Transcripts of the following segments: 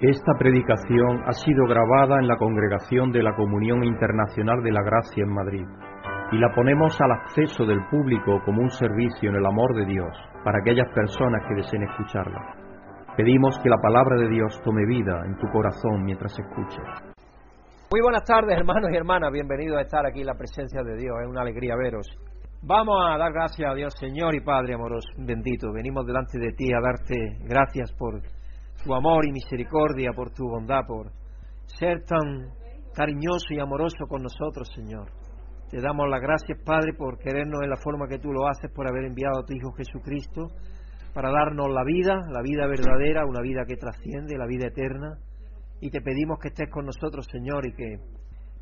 Esta predicación ha sido grabada en la Congregación de la Comunión Internacional de la Gracia en Madrid y la ponemos al acceso del público como un servicio en el amor de Dios para aquellas personas que deseen escucharla. Pedimos que la palabra de Dios tome vida en tu corazón mientras escuches. Muy buenas tardes, hermanos y hermanas. Bienvenidos a estar aquí en la presencia de Dios. Es una alegría veros. Vamos a dar gracias a Dios, Señor y Padre amoroso, bendito. Venimos delante de ti a darte gracias por tu amor y misericordia, por tu bondad, por ser tan cariñoso y amoroso con nosotros, Señor. Te damos las gracias, Padre, por querernos en la forma que tú lo haces, por haber enviado a tu Hijo Jesucristo para darnos la vida, la vida verdadera, una vida que trasciende, la vida eterna. Y te pedimos que estés con nosotros, Señor, y que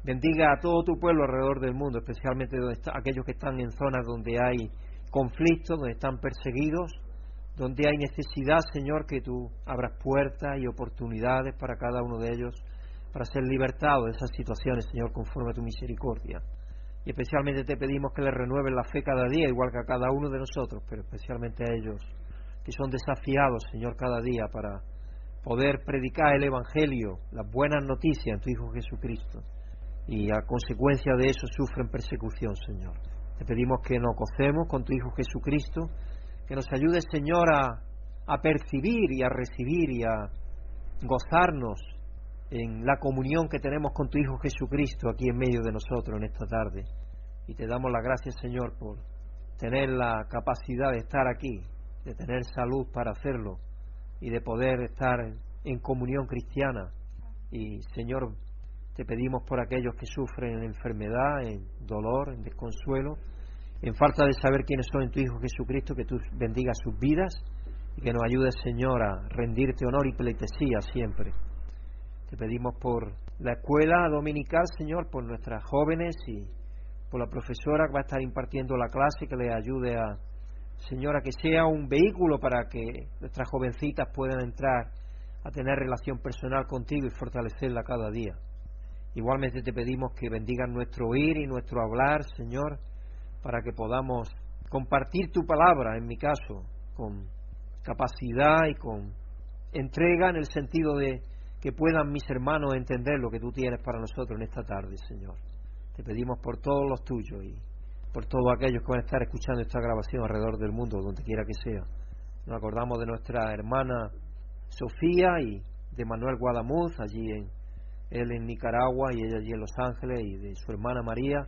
bendiga a todo tu pueblo alrededor del mundo, especialmente aquellos que están en zonas donde hay conflictos, donde están perseguidos, donde hay necesidad, Señor, que tú abras puertas y oportunidades para cada uno de ellos, para ser libertados de esas situaciones, Señor, conforme a tu misericordia. Y especialmente te pedimos que les renueven la fe cada día, igual que a cada uno de nosotros, pero especialmente a ellos, que son desafiados, Señor, cada día para poder predicar el Evangelio, las buenas noticias en tu Hijo Jesucristo. Y a consecuencia de eso sufren persecución, Señor. Te pedimos que nos gocemos con tu Hijo Jesucristo, que nos ayude, Señor, a, percibir y a recibir y a gozarnos en la comunión que tenemos con tu Hijo Jesucristo aquí en medio de nosotros en esta tarde. Y te damos las gracias, Señor, por tener la capacidad de estar aquí, de tener salud para hacerlo y de poder estar en comunión cristiana. Y, Señor, te pedimos por aquellos que sufren en enfermedad, en dolor, en desconsuelo, en falta de saber quiénes son en tu Hijo Jesucristo, que tú bendigas sus vidas y que nos ayudes, Señor, a rendirte honor y pleitesía siempre. Te pedimos por la escuela dominical, Señor, por nuestras jóvenes y por la profesora que va a estar impartiendo la clase, que le ayude a, Señora, que sea un vehículo para que nuestras jovencitas puedan entrar a tener relación personal contigo y fortalecerla cada día. Igualmente te pedimos que bendigas nuestro oír y nuestro hablar, Señor, para que podamos compartir tu palabra, en mi caso, con capacidad y con entrega en el sentido de que puedan mis hermanos entender lo que tú tienes para nosotros en esta tarde, Señor. Te pedimos por todos los tuyos y por todos aquellos que van a estar escuchando esta grabación alrededor del mundo, donde quiera que sea. Nos acordamos de nuestra hermana Sofía y de Manuel Guadamuz, allí en, él en Nicaragua y ella allí en Los Ángeles, y de su hermana María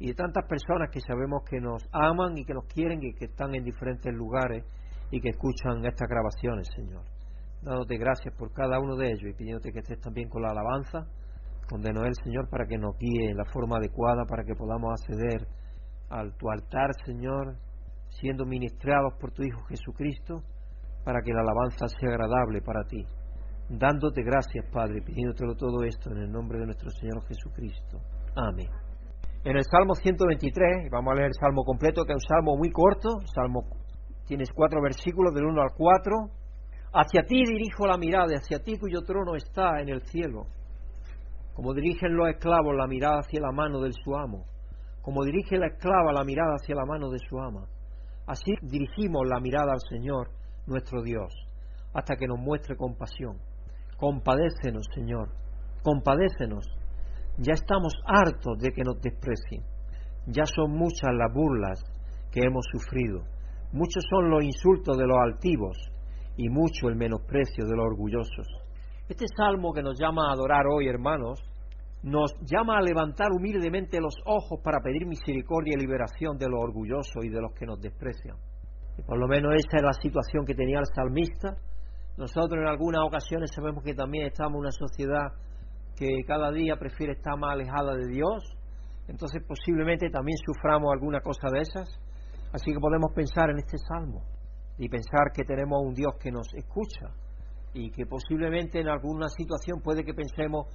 y de tantas personas que sabemos que nos aman y que nos quieren y que están en diferentes lugares y que escuchan estas grabaciones, Señor. Dándote gracias por cada uno de ellos y pidiéndote que estés también con la alabanza, con de Señor, para que nos guíe en la forma adecuada, para que podamos acceder al tu altar, Señor, siendo ministrados por tu Hijo Jesucristo, para que la alabanza sea agradable para ti. Dándote gracias, Padre, pidiéndotelo todo esto en el nombre de nuestro Señor Jesucristo. Amén. En el Salmo 123, vamos a leer el Salmo completo, que es un salmo muy corto, salmo tienes cuatro versículos del 1 al 4. Hacia ti dirijo la mirada, hacia ti cuyo trono está en el cielo. Como dirigen los esclavos la mirada hacia la mano del su amo, como dirige la esclava la mirada hacia la mano de su ama. Así dirigimos la mirada al Señor, nuestro Dios, hasta que nos muestre compasión. Compadécenos, Señor, compadécenos ya estamos hartos de que nos desprecien. Ya son muchas las burlas que hemos sufrido. Muchos son los insultos de los altivos y mucho el menosprecio de los orgullosos. Este salmo que nos llama a adorar hoy, hermanos, nos llama a levantar humildemente los ojos para pedir misericordia y liberación de los orgullosos y de los que nos desprecian. Y por lo menos esa es la situación que tenía el salmista. Nosotros en algunas ocasiones sabemos que también estamos en una sociedad que cada día prefiere estar más alejada de Dios, entonces posiblemente también suframos alguna cosa de esas. Así que podemos pensar en este salmo y pensar que tenemos un Dios que nos escucha y que posiblemente en alguna situación puede que pensemos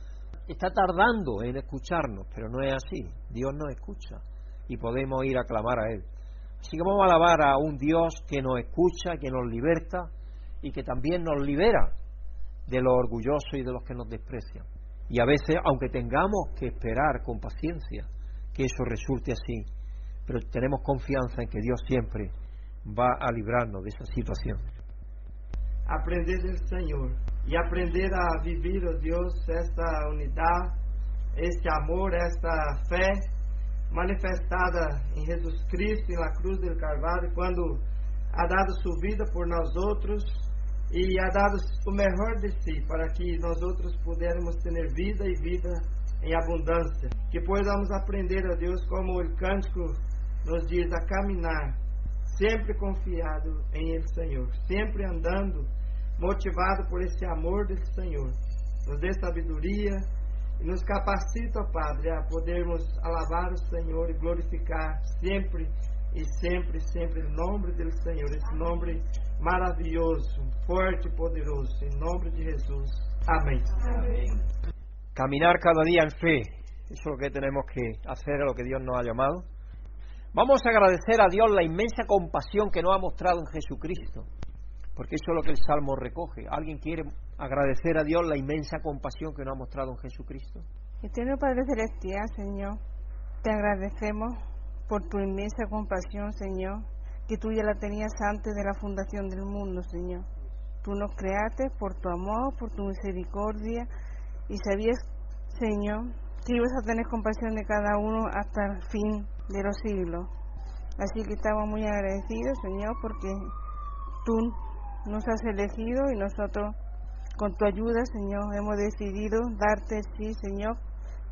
está tardando en escucharnos, pero no es así. Dios nos escucha y podemos ir a clamar a Él. Así que vamos a alabar a un Dios que nos escucha, que nos liberta y que también nos libera de los orgullosos y de los que nos desprecian. Y a veces, aunque tengamos que esperar con paciencia que eso resulte así, pero tenemos confianza en que Dios siempre va a librarnos de esa situación. Aprended del Señor e aprender a viver, ó Deus, esta unidade, este amor, esta fé manifestada em Jesus Cristo, na cruz do Calvário, quando ha dado sua vida por nós outros e ha dado o melhor de si para que nós outros pudéssemos ter vida e vida em abundância. Que possamos aprender a Deus como o cântico nos diz a caminhar, sempre confiado em Ele, Senhor, sempre andando motivado por esse amor desse Senhor. Nos dê sabedoria e nos capacita, Padre, a podermos alabar o Senhor e glorificar sempre e sempre, sempre o nome do Senhor, esse nome maravilhoso, forte e poderoso, em nome de Jesus. Amém. Amém. Caminar cada día en fe, eso es lo que tenemos que hacer, a lo que Dios nos ha llamado. Vamos a agradecer a Dios la inmensa compasión que nos ha mostrado en Jesucristo porque eso es lo que el Salmo recoge. ¿Alguien quiere agradecer a Dios la inmensa compasión que nos ha mostrado en Jesucristo? Eterno Padre Celestial, Señor, te agradecemos por tu inmensa compasión, Señor, que tú ya la tenías antes de la fundación del mundo, Señor. Tú nos creaste por tu amor, por tu misericordia, y sabías, Señor, que ibas a tener compasión de cada uno hasta el fin de los siglos. Así que estamos muy agradecidos, Señor, porque tú nos has elegido y nosotros, con tu ayuda, Señor, hemos decidido darte sí, Señor,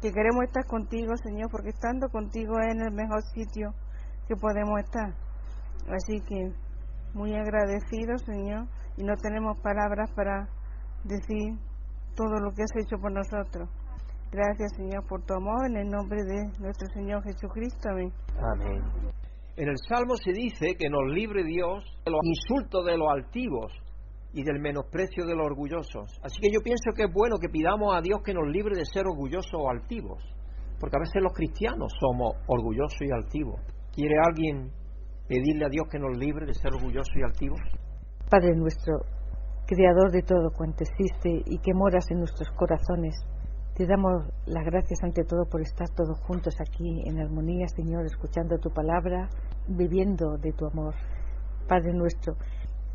que queremos estar contigo, Señor, porque estando contigo es en el mejor sitio que podemos estar. Así que muy agradecidos, Señor, y no tenemos palabras para decir todo lo que has hecho por nosotros. Gracias, Señor, por tu amor, en el nombre de nuestro Señor Jesucristo. Amén. Amén. En el Salmo se dice que nos libre Dios de los insultos de los altivos y del menosprecio de los orgullosos. Así que yo pienso que es bueno que pidamos a Dios que nos libre de ser orgullosos o altivos, porque a veces los cristianos somos orgullosos y altivos. ¿Quiere alguien pedirle a Dios que nos libre de ser orgullosos y altivos? Padre nuestro, Creador de todo cuanto existe y que moras en nuestros corazones, te damos las gracias ante todo por estar todos juntos aquí en armonía, Señor, escuchando tu palabra, viviendo de tu amor. Padre nuestro,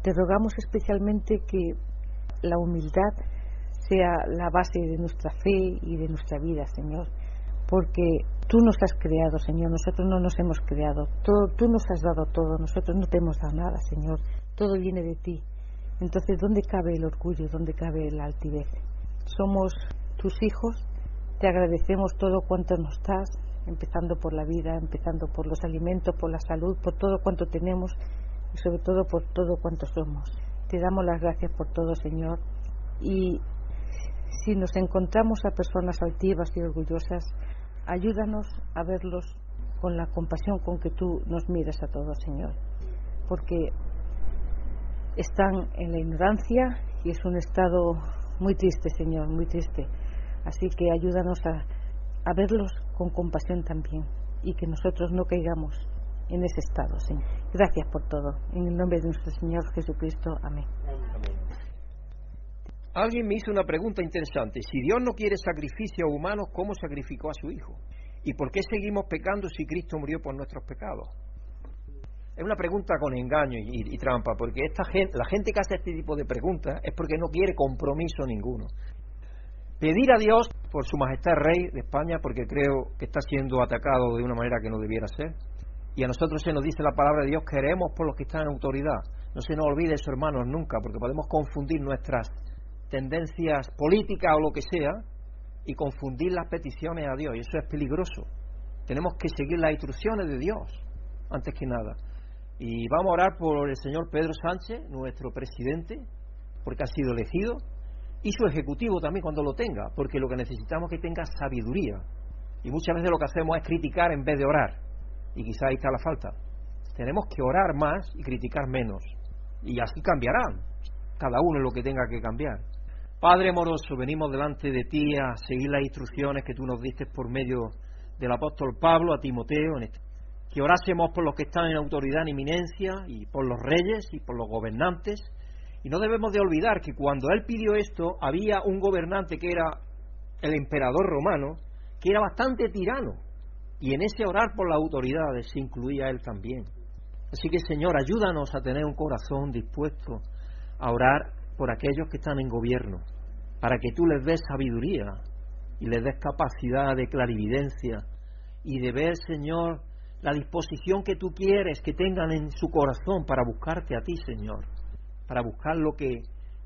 te rogamos especialmente que la humildad sea la base de nuestra fe y de nuestra vida, Señor, porque tú nos has creado, Señor, nosotros no nos hemos creado, todo, tú nos has dado todo, nosotros no te hemos dado nada, Señor, todo viene de ti. Entonces, ¿dónde cabe el orgullo? ¿Dónde cabe la altivez? Somos tus hijos, te agradecemos todo cuanto nos das, empezando por la vida, empezando por los alimentos, por la salud, por todo cuanto tenemos y sobre todo por todo cuanto somos. Te damos las gracias por todo, Señor. Y si nos encontramos a personas altivas y orgullosas, ayúdanos a verlos con la compasión con que tú nos miras a todos, Señor. Porque están en la ignorancia y es un estado muy triste, Señor, muy triste. Así que ayúdanos a, verlos con compasión también y que nosotros no caigamos en ese estado, Señor. Gracias por todo. En el nombre de nuestro Señor Jesucristo. Amén. Alguien me hizo una pregunta interesante. Si Dios no quiere sacrificios humanos, ¿cómo sacrificó a su Hijo? ¿Y por qué seguimos pecando si Cristo murió por nuestros pecados? Es una pregunta con engaño y, y, trampa, porque esta gente, la gente que hace este tipo de preguntas es porque no quiere compromiso ninguno pedir a Dios por su majestad rey de España, porque creo que está siendo atacado de una manera que no debiera ser. Y a nosotros se nos dice la palabra de Dios, queremos por los que están en autoridad. No se nos olvide eso, hermanos, nunca, porque podemos confundir nuestras tendencias políticas o lo que sea y confundir las peticiones a Dios. Y eso es peligroso. Tenemos que seguir las instrucciones de Dios, antes que nada. Y vamos a orar por el señor Pedro Sánchez, nuestro presidente, porque ha sido elegido y su ejecutivo también cuando lo tenga, porque lo que necesitamos es que tenga sabiduría. Y muchas veces lo que hacemos es criticar en vez de orar. Y quizá ahí está la falta. Tenemos que orar más y criticar menos. Y así cambiarán, cada uno lo que tenga que cambiar. Padre amoroso, venimos delante de ti a seguir las instrucciones que tú nos diste por medio del apóstol Pablo a Timoteo, en este, que orásemos por los que están en autoridad en eminencia y por los reyes y por los gobernantes y no debemos de olvidar que cuando él pidió esto, había un gobernante que era el emperador romano, que era bastante tirano. Y en ese orar por las autoridades se incluía él también. Así que Señor, ayúdanos a tener un corazón dispuesto a orar por aquellos que están en gobierno, para que tú les des sabiduría y les des capacidad de clarividencia y de ver, Señor, la disposición que tú quieres que tengan en su corazón para buscarte a ti, Señor, para buscar lo que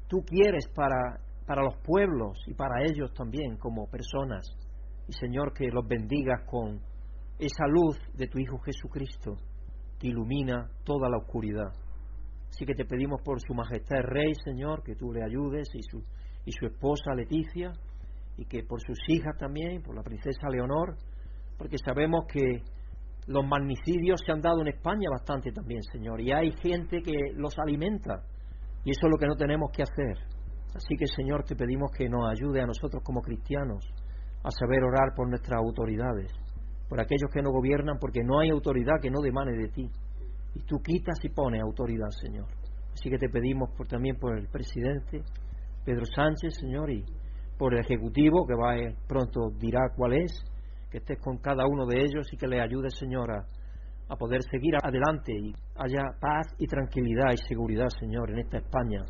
tú quieres para, para los pueblos y para ellos también como personas. Y Señor, que los bendigas con esa luz de tu Hijo Jesucristo que ilumina toda la oscuridad. Así que te pedimos por su majestad el Rey, Señor, que tú le ayudes y su, y su esposa Leticia, y que por sus hijas también, por la princesa Leonor, porque sabemos que los magnicidios se han dado en España bastante también, Señor, y hay gente que los alimenta, y eso es lo que no tenemos que hacer. Así que, Señor, te pedimos que nos ayude a nosotros como cristianos a saber orar por nuestras autoridades, por aquellos que no gobiernan, porque no hay autoridad que no demane de ti. Y tú quitas y pones autoridad, Señor. Así que te pedimos por, también por el presidente Pedro Sánchez, Señor, y por el Ejecutivo, que va pronto dirá cuál es, que estés con cada uno de ellos y que le ayude, Señor, a poder seguir adelante y haya paz y tranquilidad y seguridad, Señor, en esta España,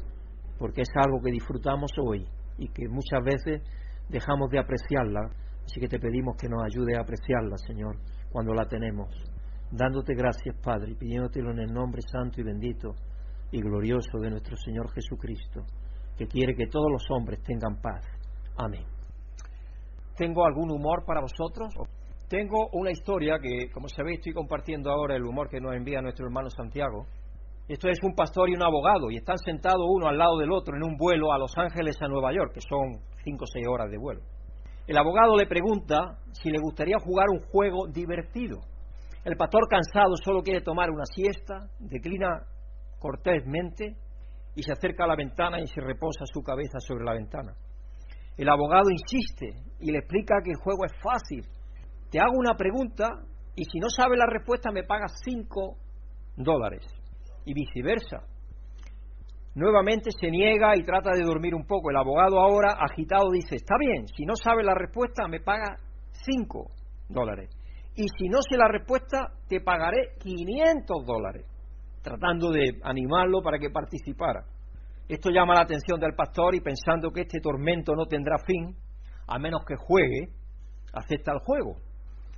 porque es algo que disfrutamos hoy y que muchas veces dejamos de apreciarla. Así que te pedimos que nos ayude a apreciarla, Señor, cuando la tenemos. Dándote gracias, Padre, y pidiéndotelo en el nombre santo y bendito y glorioso de nuestro Señor Jesucristo, que quiere que todos los hombres tengan paz. Amén. ¿Tengo algún humor para vosotros? Tengo una historia que, como sabéis, estoy compartiendo ahora el humor que nos envía nuestro hermano Santiago. Esto es un pastor y un abogado y están sentados uno al lado del otro en un vuelo a Los Ángeles a Nueva York, que son cinco o seis horas de vuelo. El abogado le pregunta si le gustaría jugar un juego divertido. El pastor cansado solo quiere tomar una siesta, declina cortésmente y se acerca a la ventana y se reposa su cabeza sobre la ventana. El abogado insiste y le explica que el juego es fácil, te hago una pregunta y si no sabes la respuesta me pagas cinco dólares y viceversa. Nuevamente se niega y trata de dormir un poco. El abogado ahora, agitado, dice, está bien, si no sabes la respuesta me paga cinco dólares. Y si no sé la respuesta, te pagaré 500 dólares. Tratando de animarlo para que participara. Esto llama la atención del pastor y pensando que este tormento no tendrá fin, a menos que juegue, acepta el juego.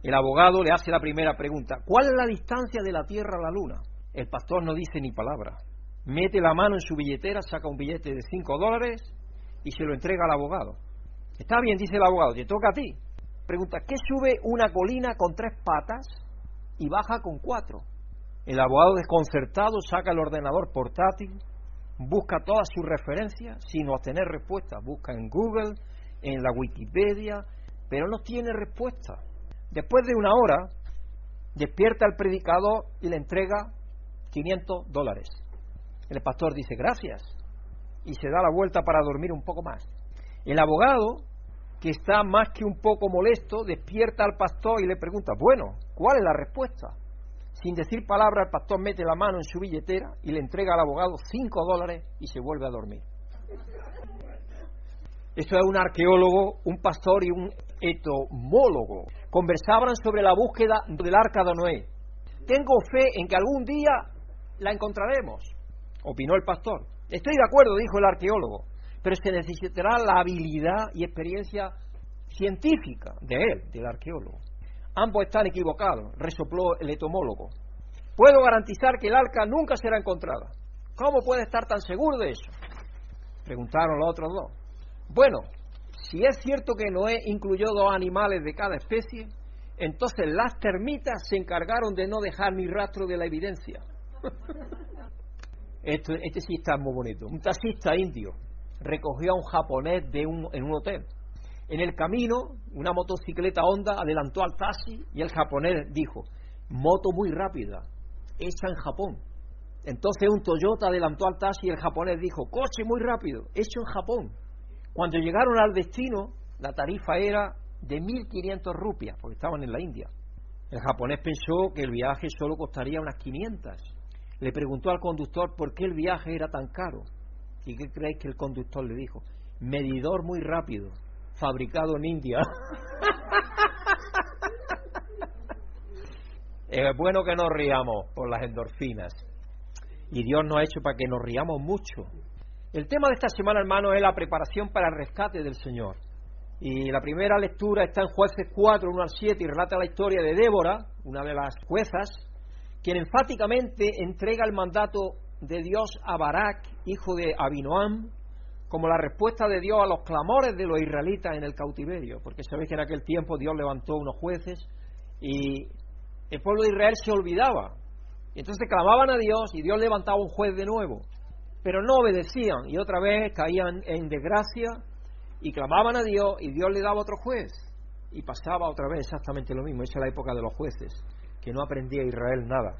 El abogado le hace la primera pregunta, ¿cuál es la distancia de la Tierra a la Luna? El pastor no dice ni palabra. Mete la mano en su billetera, saca un billete de 5 dólares y se lo entrega al abogado. Está bien, dice el abogado, te toca a ti. Pregunta, ¿qué sube una colina con tres patas y baja con cuatro? El abogado desconcertado saca el ordenador portátil, busca todas sus referencias sin obtener respuesta. Busca en Google, en la Wikipedia, pero no tiene respuesta. Después de una hora, despierta el predicador y le entrega 500 dólares. El pastor dice gracias y se da la vuelta para dormir un poco más. El abogado, que está más que un poco molesto, despierta al pastor y le pregunta, bueno, ¿cuál es la respuesta? Sin decir palabra, el pastor mete la mano en su billetera y le entrega al abogado 5 dólares y se vuelve a dormir. Esto es un arqueólogo, un pastor y un etomólogo. Conversaban sobre la búsqueda del arca de Noé. Tengo fe en que algún día la encontraremos, opinó el pastor. Estoy de acuerdo, dijo el arqueólogo, pero se necesitará la habilidad y experiencia científica de él, del arqueólogo. Ambos están equivocados, resopló el etomólogo. Puedo garantizar que el arca nunca será encontrada. ¿Cómo puede estar tan seguro de eso? Preguntaron los otros dos. Bueno, si es cierto que Noé incluyó dos animales de cada especie, entonces las termitas se encargaron de no dejar ni rastro de la evidencia. este, este sí está muy bonito. Un taxista indio recogió a un japonés de un, en un hotel. En el camino, una motocicleta Honda adelantó al taxi y el japonés dijo, moto muy rápida, hecha en Japón. Entonces un Toyota adelantó al taxi y el japonés dijo, coche muy rápido, hecho en Japón. Cuando llegaron al destino, la tarifa era de 1.500 rupias, porque estaban en la India. El japonés pensó que el viaje solo costaría unas 500. Le preguntó al conductor por qué el viaje era tan caro. ¿Y qué creéis que el conductor le dijo? Medidor muy rápido, fabricado en India. es bueno que nos riamos por las endorfinas. Y Dios nos ha hecho para que nos riamos mucho El tema de esta semana, hermano, es la preparación para el rescate del Señor. Y la primera lectura está en Jueces 4, 1 al 7, y relata la historia de Débora, una de las juezas, quien enfáticamente entrega el mandato de Dios a Barak, hijo de Abinoam, como la respuesta de Dios a los clamores de los israelitas en el cautiverio, porque sabéis que en aquel tiempo Dios levantó unos jueces y el pueblo de Israel se olvidaba. Y entonces clamaban a Dios y Dios levantaba un juez de nuevo, pero no obedecían y otra vez caían en desgracia y clamaban a Dios y Dios le daba otro juez y pasaba otra vez exactamente lo mismo. Esa es la época de los jueces, que no aprendía Israel nada.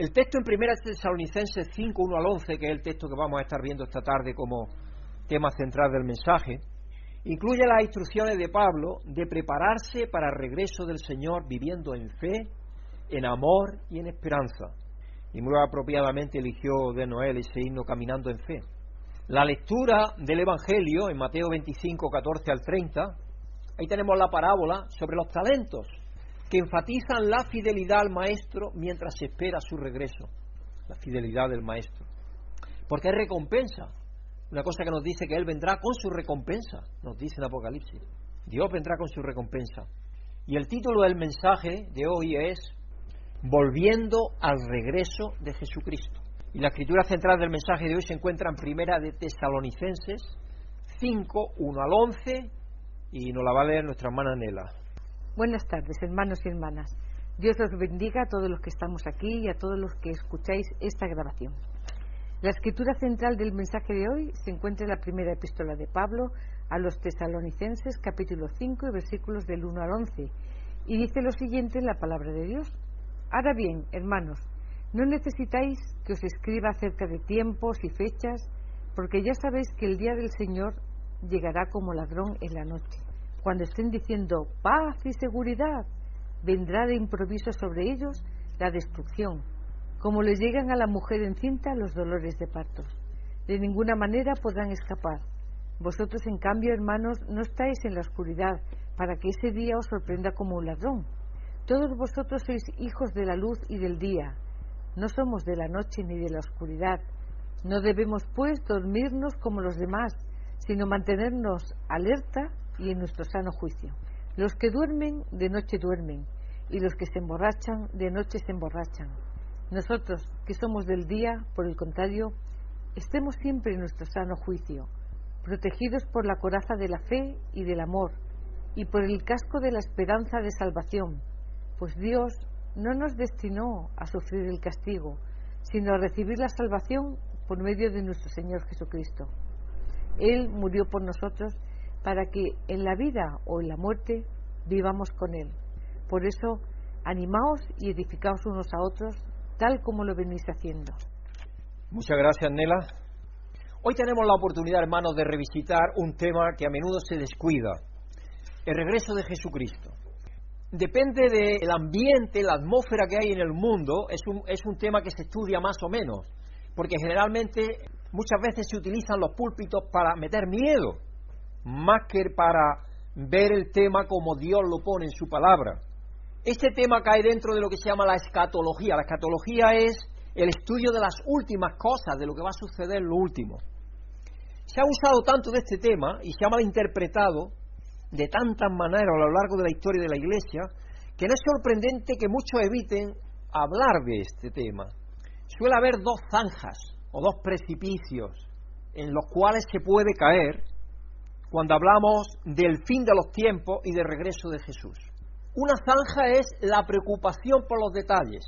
El texto en 1 Tesalonicenses 5, 1 al 11, que es el texto que vamos a estar viendo esta tarde como tema central del mensaje, incluye las instrucciones de Pablo de prepararse para el regreso del Señor viviendo en fe, en amor y en esperanza. Y muy apropiadamente eligió de Noel ese himno caminando en fe. La lectura del Evangelio en Mateo 25, 14 al 30, ahí tenemos la parábola sobre los talentos que enfatizan la fidelidad al maestro mientras se espera su regreso. La fidelidad del maestro. Porque es recompensa. Una cosa que nos dice que Él vendrá con su recompensa, nos dice en Apocalipsis. Dios vendrá con su recompensa. Y el título del mensaje de hoy es Volviendo al regreso de Jesucristo. Y la escritura central del mensaje de hoy se encuentra en Primera de Tesalonicenses 5, 1 al 11, y nos la va a leer nuestra hermana Nela. Buenas tardes, hermanos y hermanas. Dios os bendiga a todos los que estamos aquí y a todos los que escucháis esta grabación. La escritura central del mensaje de hoy se encuentra en la primera epístola de Pablo a los tesalonicenses capítulo 5 y versículos del 1 al 11 y dice lo siguiente en la palabra de Dios. Ahora bien, hermanos, no necesitáis que os escriba acerca de tiempos y fechas, porque ya sabéis que el día del Señor llegará como ladrón en la noche. Cuando estén diciendo paz y seguridad, vendrá de improviso sobre ellos la destrucción como les llegan a la mujer encinta los dolores de parto. De ninguna manera podrán escapar. Vosotros, en cambio, hermanos, no estáis en la oscuridad, para que ese día os sorprenda como un ladrón. Todos vosotros sois hijos de la luz y del día. No somos de la noche ni de la oscuridad. No debemos, pues, dormirnos como los demás, sino mantenernos alerta y en nuestro sano juicio. Los que duermen, de noche duermen, y los que se emborrachan, de noche se emborrachan. Nosotros, que somos del día, por el contrario, estemos siempre en nuestro sano juicio, protegidos por la coraza de la fe y del amor, y por el casco de la esperanza de salvación, pues Dios no nos destinó a sufrir el castigo, sino a recibir la salvación por medio de nuestro Señor Jesucristo. Él murió por nosotros para que en la vida o en la muerte vivamos con Él. Por eso, animaos y edificaos unos a otros tal como lo venís haciendo. Muchas gracias, Nela. Hoy tenemos la oportunidad, hermanos, de revisitar un tema que a menudo se descuida, el regreso de Jesucristo. Depende del ambiente, la atmósfera que hay en el mundo, es un, es un tema que se estudia más o menos, porque generalmente muchas veces se utilizan los púlpitos para meter miedo, más que para ver el tema como Dios lo pone en su palabra. Este tema cae dentro de lo que se llama la escatología. La escatología es el estudio de las últimas cosas, de lo que va a suceder en lo último. Se ha usado tanto de este tema y se ha malinterpretado de tantas maneras a lo largo de la historia de la Iglesia que no es sorprendente que muchos eviten hablar de este tema. Suele haber dos zanjas o dos precipicios en los cuales se puede caer cuando hablamos del fin de los tiempos y del regreso de Jesús. Una zanja es la preocupación por los detalles.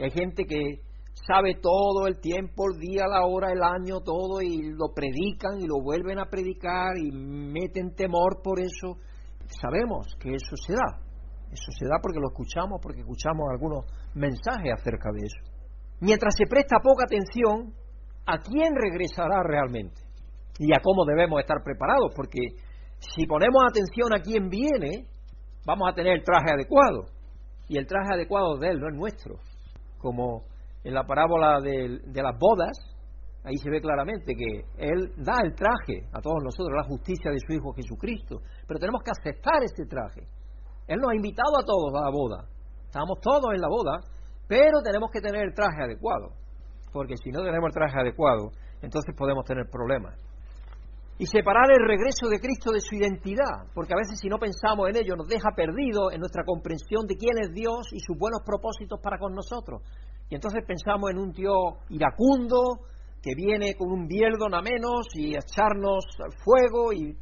Hay gente que sabe todo el tiempo, el día, la hora, el año, todo, y lo predican y lo vuelven a predicar y meten temor por eso. Sabemos que eso se da. Eso se da porque lo escuchamos, porque escuchamos algunos mensajes acerca de eso. Mientras se presta poca atención a quién regresará realmente y a cómo debemos estar preparados, porque si ponemos atención a quién viene, vamos a tener el traje adecuado. Y el traje adecuado de Él no es nuestro. Como en la parábola de, de las bodas, ahí se ve claramente que Él da el traje a todos nosotros, la justicia de su Hijo Jesucristo. Pero tenemos que aceptar ese traje. Él nos ha invitado a todos a la boda. Estamos todos en la boda, pero tenemos que tener el traje adecuado. Porque si no tenemos el traje adecuado, entonces podemos tener problemas. Y separar el regreso de Cristo de su identidad, porque a veces si no pensamos en ello nos deja perdidos en nuestra comprensión de quién es Dios y sus buenos propósitos para con nosotros. Y entonces pensamos en un Dios iracundo que viene con un bieldo a menos y echarnos al fuego y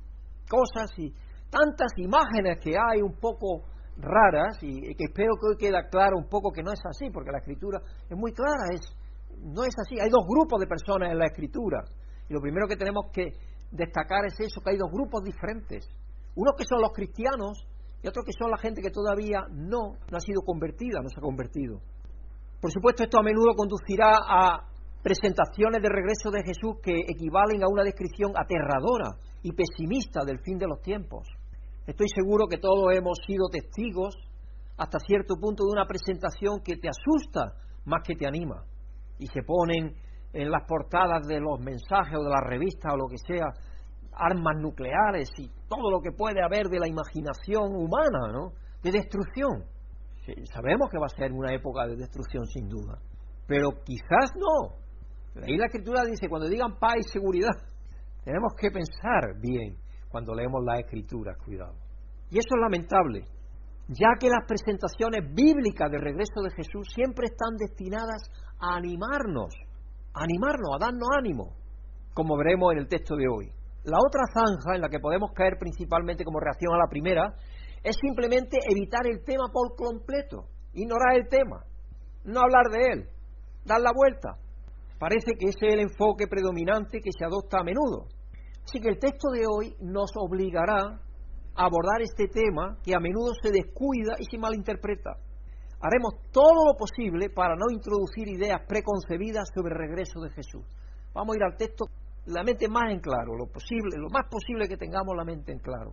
cosas y tantas imágenes que hay un poco raras y que espero que hoy quede claro un poco que no es así, porque la escritura es muy clara, es, no es así. Hay dos grupos de personas en la escritura y lo primero que tenemos que destacar es eso, que hay dos grupos diferentes. Unos que son los cristianos y otros que son la gente que todavía no, no ha sido convertida, no se ha convertido. Por supuesto, esto a menudo conducirá a presentaciones de regreso de Jesús que equivalen a una descripción aterradora y pesimista del fin de los tiempos. Estoy seguro que todos hemos sido testigos hasta cierto punto de una presentación que te asusta más que te anima. Y se ponen en las portadas de los mensajes o de las revistas o lo que sea armas nucleares y todo lo que puede haber de la imaginación humana, ¿no? De destrucción. sabemos que va a ser una época de destrucción sin duda, pero quizás no. Ahí la escritura dice, cuando digan paz y seguridad, tenemos que pensar bien cuando leemos las escrituras, cuidado. Y eso es lamentable, ya que las presentaciones bíblicas de regreso de Jesús siempre están destinadas a animarnos, animarnos, a darnos ánimo, como veremos en el texto de hoy. La otra zanja en la que podemos caer principalmente como reacción a la primera es simplemente evitar el tema por completo, ignorar el tema, no hablar de él, dar la vuelta. Parece que ese es el enfoque predominante que se adopta a menudo. Así que el texto de hoy nos obligará a abordar este tema que a menudo se descuida y se malinterpreta. Haremos todo lo posible para no introducir ideas preconcebidas sobre el regreso de Jesús. Vamos a ir al texto la mente más en claro, lo posible, lo más posible que tengamos la mente en claro.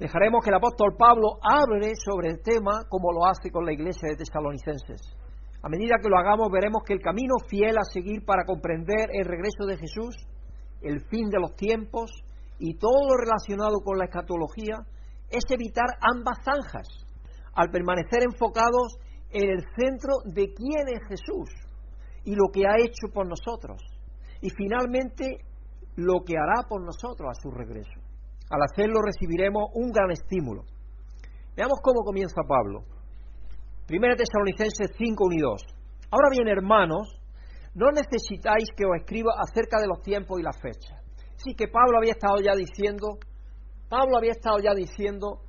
Dejaremos que el apóstol Pablo hable sobre el tema como lo hace con la iglesia de Tesalonicenses. A medida que lo hagamos veremos que el camino fiel a seguir para comprender el regreso de Jesús el fin de los tiempos y todo lo relacionado con la escatología es evitar ambas zanjas, al permanecer enfocados en el centro de quién es Jesús y lo que ha hecho por nosotros, y finalmente lo que hará por nosotros a su regreso. Al hacerlo recibiremos un gran estímulo. Veamos cómo comienza Pablo. Primera Tesalonicenses 5, 1 y 2. Ahora bien, hermanos, no necesitáis que os escriba acerca de los tiempos y las fechas. Sí que Pablo había estado ya diciendo, Pablo había estado ya diciendo,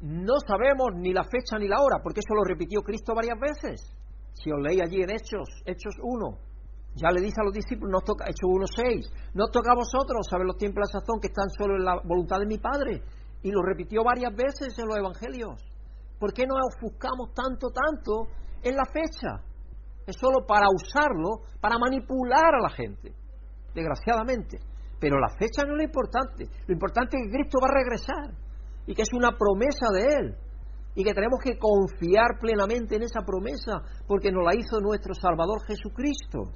no sabemos ni la fecha ni la hora, porque eso lo repitió Cristo varias veces. Si os leí allí en Hechos, Hechos 1, ya le dice a los discípulos, nos toca, Hechos 1, 6, no toca a vosotros saber los tiempos de la sazón que están solo en la voluntad de mi Padre. Y lo repitió varias veces en los evangelios. ¿Por qué nos ofuscamos tanto, tanto en la fecha? es solo para usarlo, para manipular a la gente, desgraciadamente. Pero la fecha no es lo importante, lo importante es que Cristo va a regresar y que es una promesa de Él y que tenemos que confiar plenamente en esa promesa porque nos la hizo nuestro Salvador Jesucristo.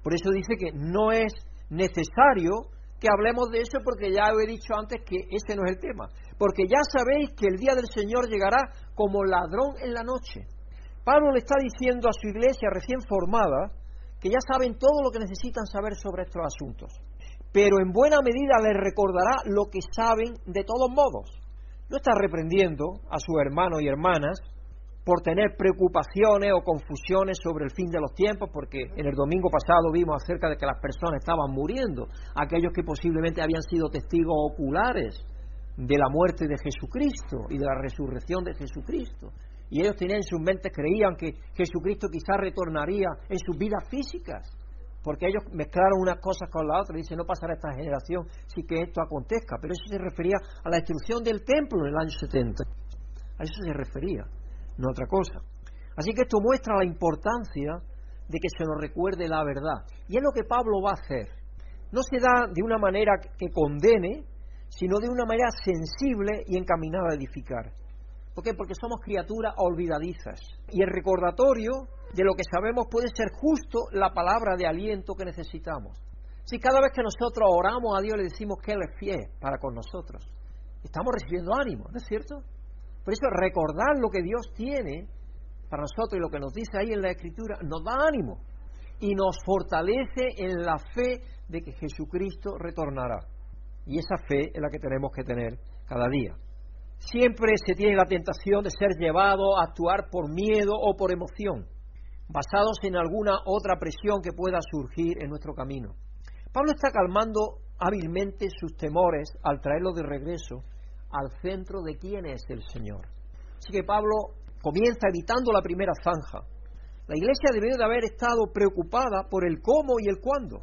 Por eso dice que no es necesario que hablemos de eso porque ya he dicho antes que ese no es el tema. Porque ya sabéis que el día del Señor llegará como ladrón en la noche. Pablo le está diciendo a su iglesia recién formada que ya saben todo lo que necesitan saber sobre estos asuntos, pero en buena medida les recordará lo que saben de todos modos. No está reprendiendo a sus hermanos y hermanas por tener preocupaciones o confusiones sobre el fin de los tiempos, porque en el domingo pasado vimos acerca de que las personas estaban muriendo, aquellos que posiblemente habían sido testigos oculares de la muerte de Jesucristo y de la resurrección de Jesucristo. Y ellos tenían en sus mentes, creían que Jesucristo quizás retornaría en sus vidas físicas, porque ellos mezclaron unas cosas con la otra y dicen, no pasará esta generación si que esto acontezca, pero eso se refería a la destrucción del templo en el año 70, a eso se refería, no a otra cosa. Así que esto muestra la importancia de que se nos recuerde la verdad, y es lo que Pablo va a hacer. No se da de una manera que condene, sino de una manera sensible y encaminada a edificar. ¿Por qué? Porque somos criaturas olvidadizas. Y el recordatorio de lo que sabemos puede ser justo la palabra de aliento que necesitamos. Si cada vez que nosotros oramos a Dios le decimos que Él es fiel para con nosotros, estamos recibiendo ánimo, ¿no es cierto? Por eso recordar lo que Dios tiene para nosotros y lo que nos dice ahí en la Escritura nos da ánimo y nos fortalece en la fe de que Jesucristo retornará. Y esa fe es la que tenemos que tener cada día. Siempre se tiene la tentación de ser llevado a actuar por miedo o por emoción, basados en alguna otra presión que pueda surgir en nuestro camino. Pablo está calmando hábilmente sus temores al traerlo de regreso al centro de quién es el Señor. Así que Pablo comienza evitando la primera zanja. La iglesia debió de haber estado preocupada por el cómo y el cuándo,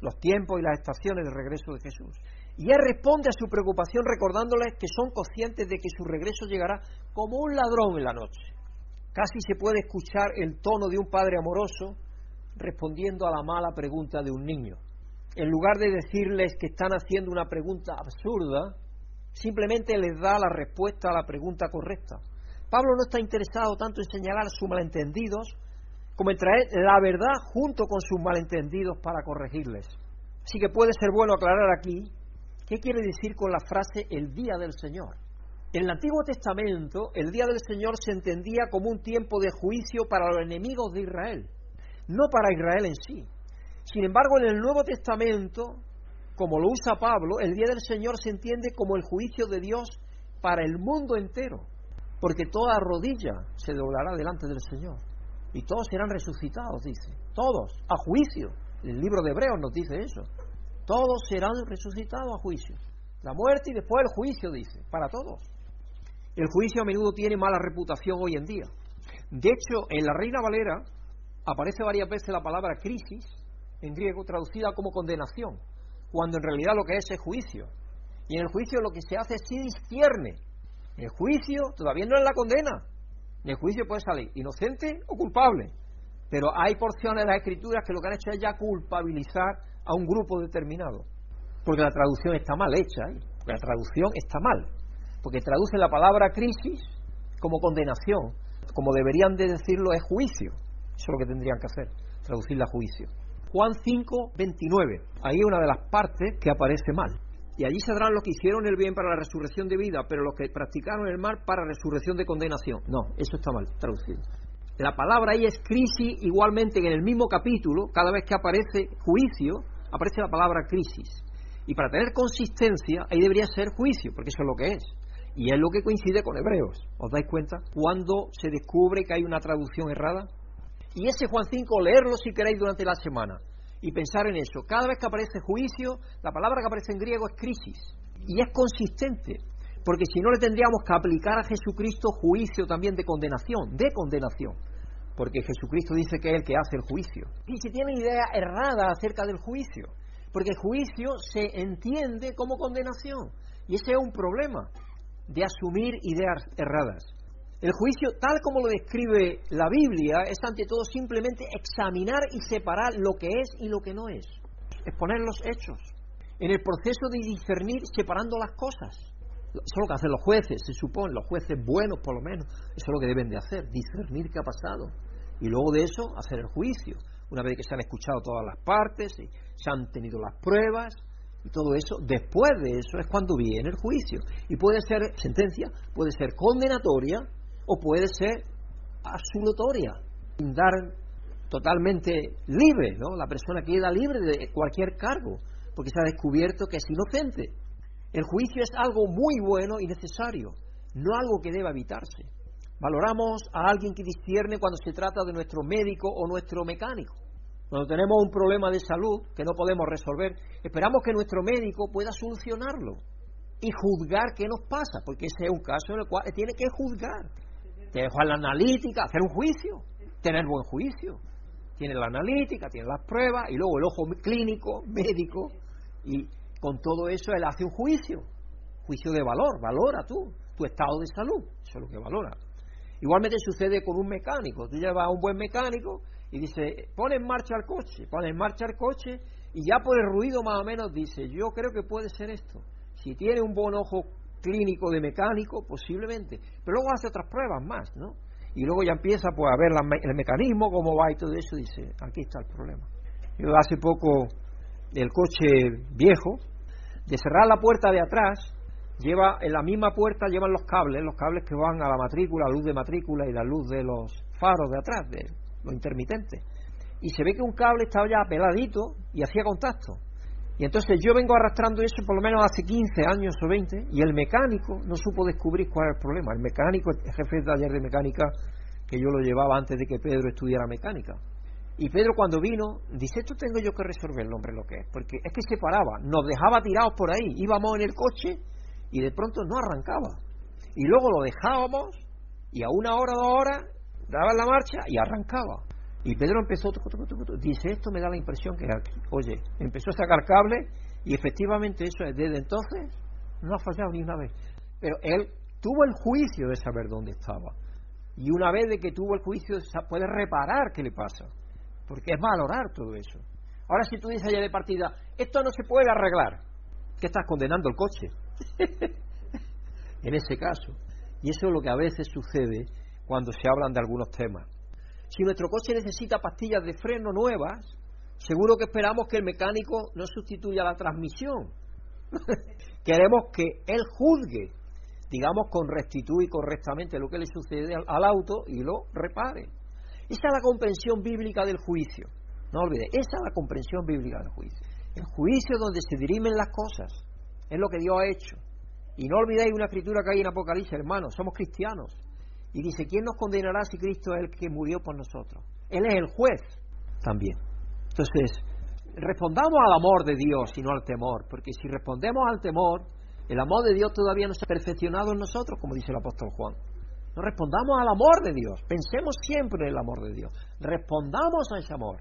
los tiempos y las estaciones de regreso de Jesús. Y él responde a su preocupación recordándoles que son conscientes de que su regreso llegará como un ladrón en la noche. Casi se puede escuchar el tono de un padre amoroso respondiendo a la mala pregunta de un niño. En lugar de decirles que están haciendo una pregunta absurda, simplemente les da la respuesta a la pregunta correcta. Pablo no está interesado tanto en señalar sus malentendidos como en traer la verdad junto con sus malentendidos para corregirles. Así que puede ser bueno aclarar aquí qué quiere decir con la frase el día del Señor. En el Antiguo Testamento, el día del Señor se entendía como un tiempo de juicio para los enemigos de Israel, no para Israel en sí. Sin embargo, en el Nuevo Testamento, como lo usa Pablo, el día del Señor se entiende como el juicio de Dios para el mundo entero, porque toda rodilla se doblará delante del Señor y todos serán resucitados, dice, todos, a juicio. El libro de Hebreos nos dice eso. Todos serán resucitados a juicio. La muerte y después el juicio, dice, para todos. El juicio a menudo tiene mala reputación hoy en día. De hecho, en la Reina Valera aparece varias veces la palabra crisis, en griego, traducida como condenación cuando en realidad lo que es es juicio. Y en el juicio lo que se hace es se discierne. El juicio todavía no es la condena. En el juicio puede salir inocente o culpable. Pero hay porciones de las escrituras que lo que han hecho es ya culpabilizar a un grupo determinado. Porque la traducción está mal hecha. ¿eh? La traducción está mal. Porque traduce la palabra crisis como condenación. Como deberían de decirlo es juicio. Eso es lo que tendrían que hacer, traducirla a juicio. Juan 5, 29. Ahí es una de las partes que aparece mal. Y allí saldrán los que hicieron el bien para la resurrección de vida, pero los que practicaron el mal para resurrección de condenación. No, eso está mal traducido. La palabra ahí es crisis, igualmente en el mismo capítulo, cada vez que aparece juicio, aparece la palabra crisis. Y para tener consistencia, ahí debería ser juicio, porque eso es lo que es. Y es lo que coincide con Hebreos. ¿Os dais cuenta? Cuando se descubre que hay una traducción errada, y ese Juan 5, leerlo si queréis durante la semana y pensar en eso. Cada vez que aparece juicio, la palabra que aparece en griego es crisis. Y es consistente, porque si no le tendríamos que aplicar a Jesucristo juicio también de condenación, de condenación. Porque Jesucristo dice que es el que hace el juicio. Y si tienen idea errada acerca del juicio, porque el juicio se entiende como condenación. Y ese es un problema de asumir ideas erradas. El juicio, tal como lo describe la Biblia, es ante todo simplemente examinar y separar lo que es y lo que no es. Exponer los hechos. En el proceso de discernir, separando las cosas. Eso es lo que hacen los jueces, se supone, los jueces buenos por lo menos. Eso es lo que deben de hacer, discernir qué ha pasado. Y luego de eso, hacer el juicio. Una vez que se han escuchado todas las partes, y se han tenido las pruebas, y todo eso, después de eso es cuando viene el juicio. Y puede ser sentencia, puede ser condenatoria, o puede ser absolutoria, dar totalmente libre, ¿no? La persona queda libre de cualquier cargo, porque se ha descubierto que es inocente. El juicio es algo muy bueno y necesario, no algo que deba evitarse. Valoramos a alguien que discierne cuando se trata de nuestro médico o nuestro mecánico. Cuando tenemos un problema de salud que no podemos resolver, esperamos que nuestro médico pueda solucionarlo y juzgar qué nos pasa, porque ese es un caso en el cual tiene que juzgar. Dejo a la analítica, hacer un juicio, tener buen juicio. Tiene la analítica, tiene las pruebas y luego el ojo clínico, médico, y con todo eso él hace un juicio, juicio de valor, valora tú tu estado de salud, eso es lo que valora. Igualmente sucede con un mecánico, tú llevas a un buen mecánico y dice, pone en marcha el coche, pone en marcha el coche y ya por el ruido más o menos dice, yo creo que puede ser esto. Si tiene un buen ojo clínico de mecánico, posiblemente, pero luego hace otras pruebas más, ¿no? Y luego ya empieza pues, a ver el mecanismo, cómo va y todo eso, y dice, aquí está el problema. Yo hace poco, el coche viejo, de cerrar la puerta de atrás, lleva en la misma puerta llevan los cables, los cables que van a la matrícula, la luz de matrícula y la luz de los faros de atrás, de los intermitentes. Y se ve que un cable estaba ya peladito y hacía contacto. Y entonces yo vengo arrastrando eso por lo menos hace 15 años o 20 y el mecánico no supo descubrir cuál era el problema. El mecánico, el jefe de taller de mecánica, que yo lo llevaba antes de que Pedro estudiara mecánica. Y Pedro cuando vino, dice, esto tengo yo que resolver, hombre, lo que es. Porque es que se paraba, nos dejaba tirados por ahí, íbamos en el coche y de pronto no arrancaba. Y luego lo dejábamos y a una hora, dos horas, daba la marcha y arrancaba. Y Pedro empezó, dice, esto me da la impresión que, oye, empezó a sacar cable y efectivamente eso desde entonces no ha fallado ni una vez. Pero él tuvo el juicio de saber dónde estaba. Y una vez de que tuvo el juicio, puede reparar qué le pasa. Porque es valorar todo eso. Ahora si tú dices allá de partida, esto no se puede arreglar, ¿qué estás condenando el coche? en ese caso. Y eso es lo que a veces sucede cuando se hablan de algunos temas. Si nuestro coche necesita pastillas de freno nuevas, seguro que esperamos que el mecánico no sustituya la transmisión. Queremos que él juzgue, digamos, con rectitud correctamente lo que le sucede al, auto y lo repare. Esa es la comprensión bíblica del juicio. No olvide, esa es la comprensión bíblica del juicio. El juicio donde se dirimen las cosas es lo que Dios ha hecho. Y no olvidéis una escritura que hay en Apocalipsis, hermanos, somos cristianos. Y dice, ¿quién nos condenará si Cristo es el que murió por nosotros? Él es el juez también. Entonces, respondamos al amor de Dios y no al temor, porque si respondemos al temor, el amor de Dios todavía no se ha perfeccionado en nosotros, como dice el apóstol Juan. No respondamos al amor de Dios, pensemos siempre en el amor de Dios, respondamos a ese amor,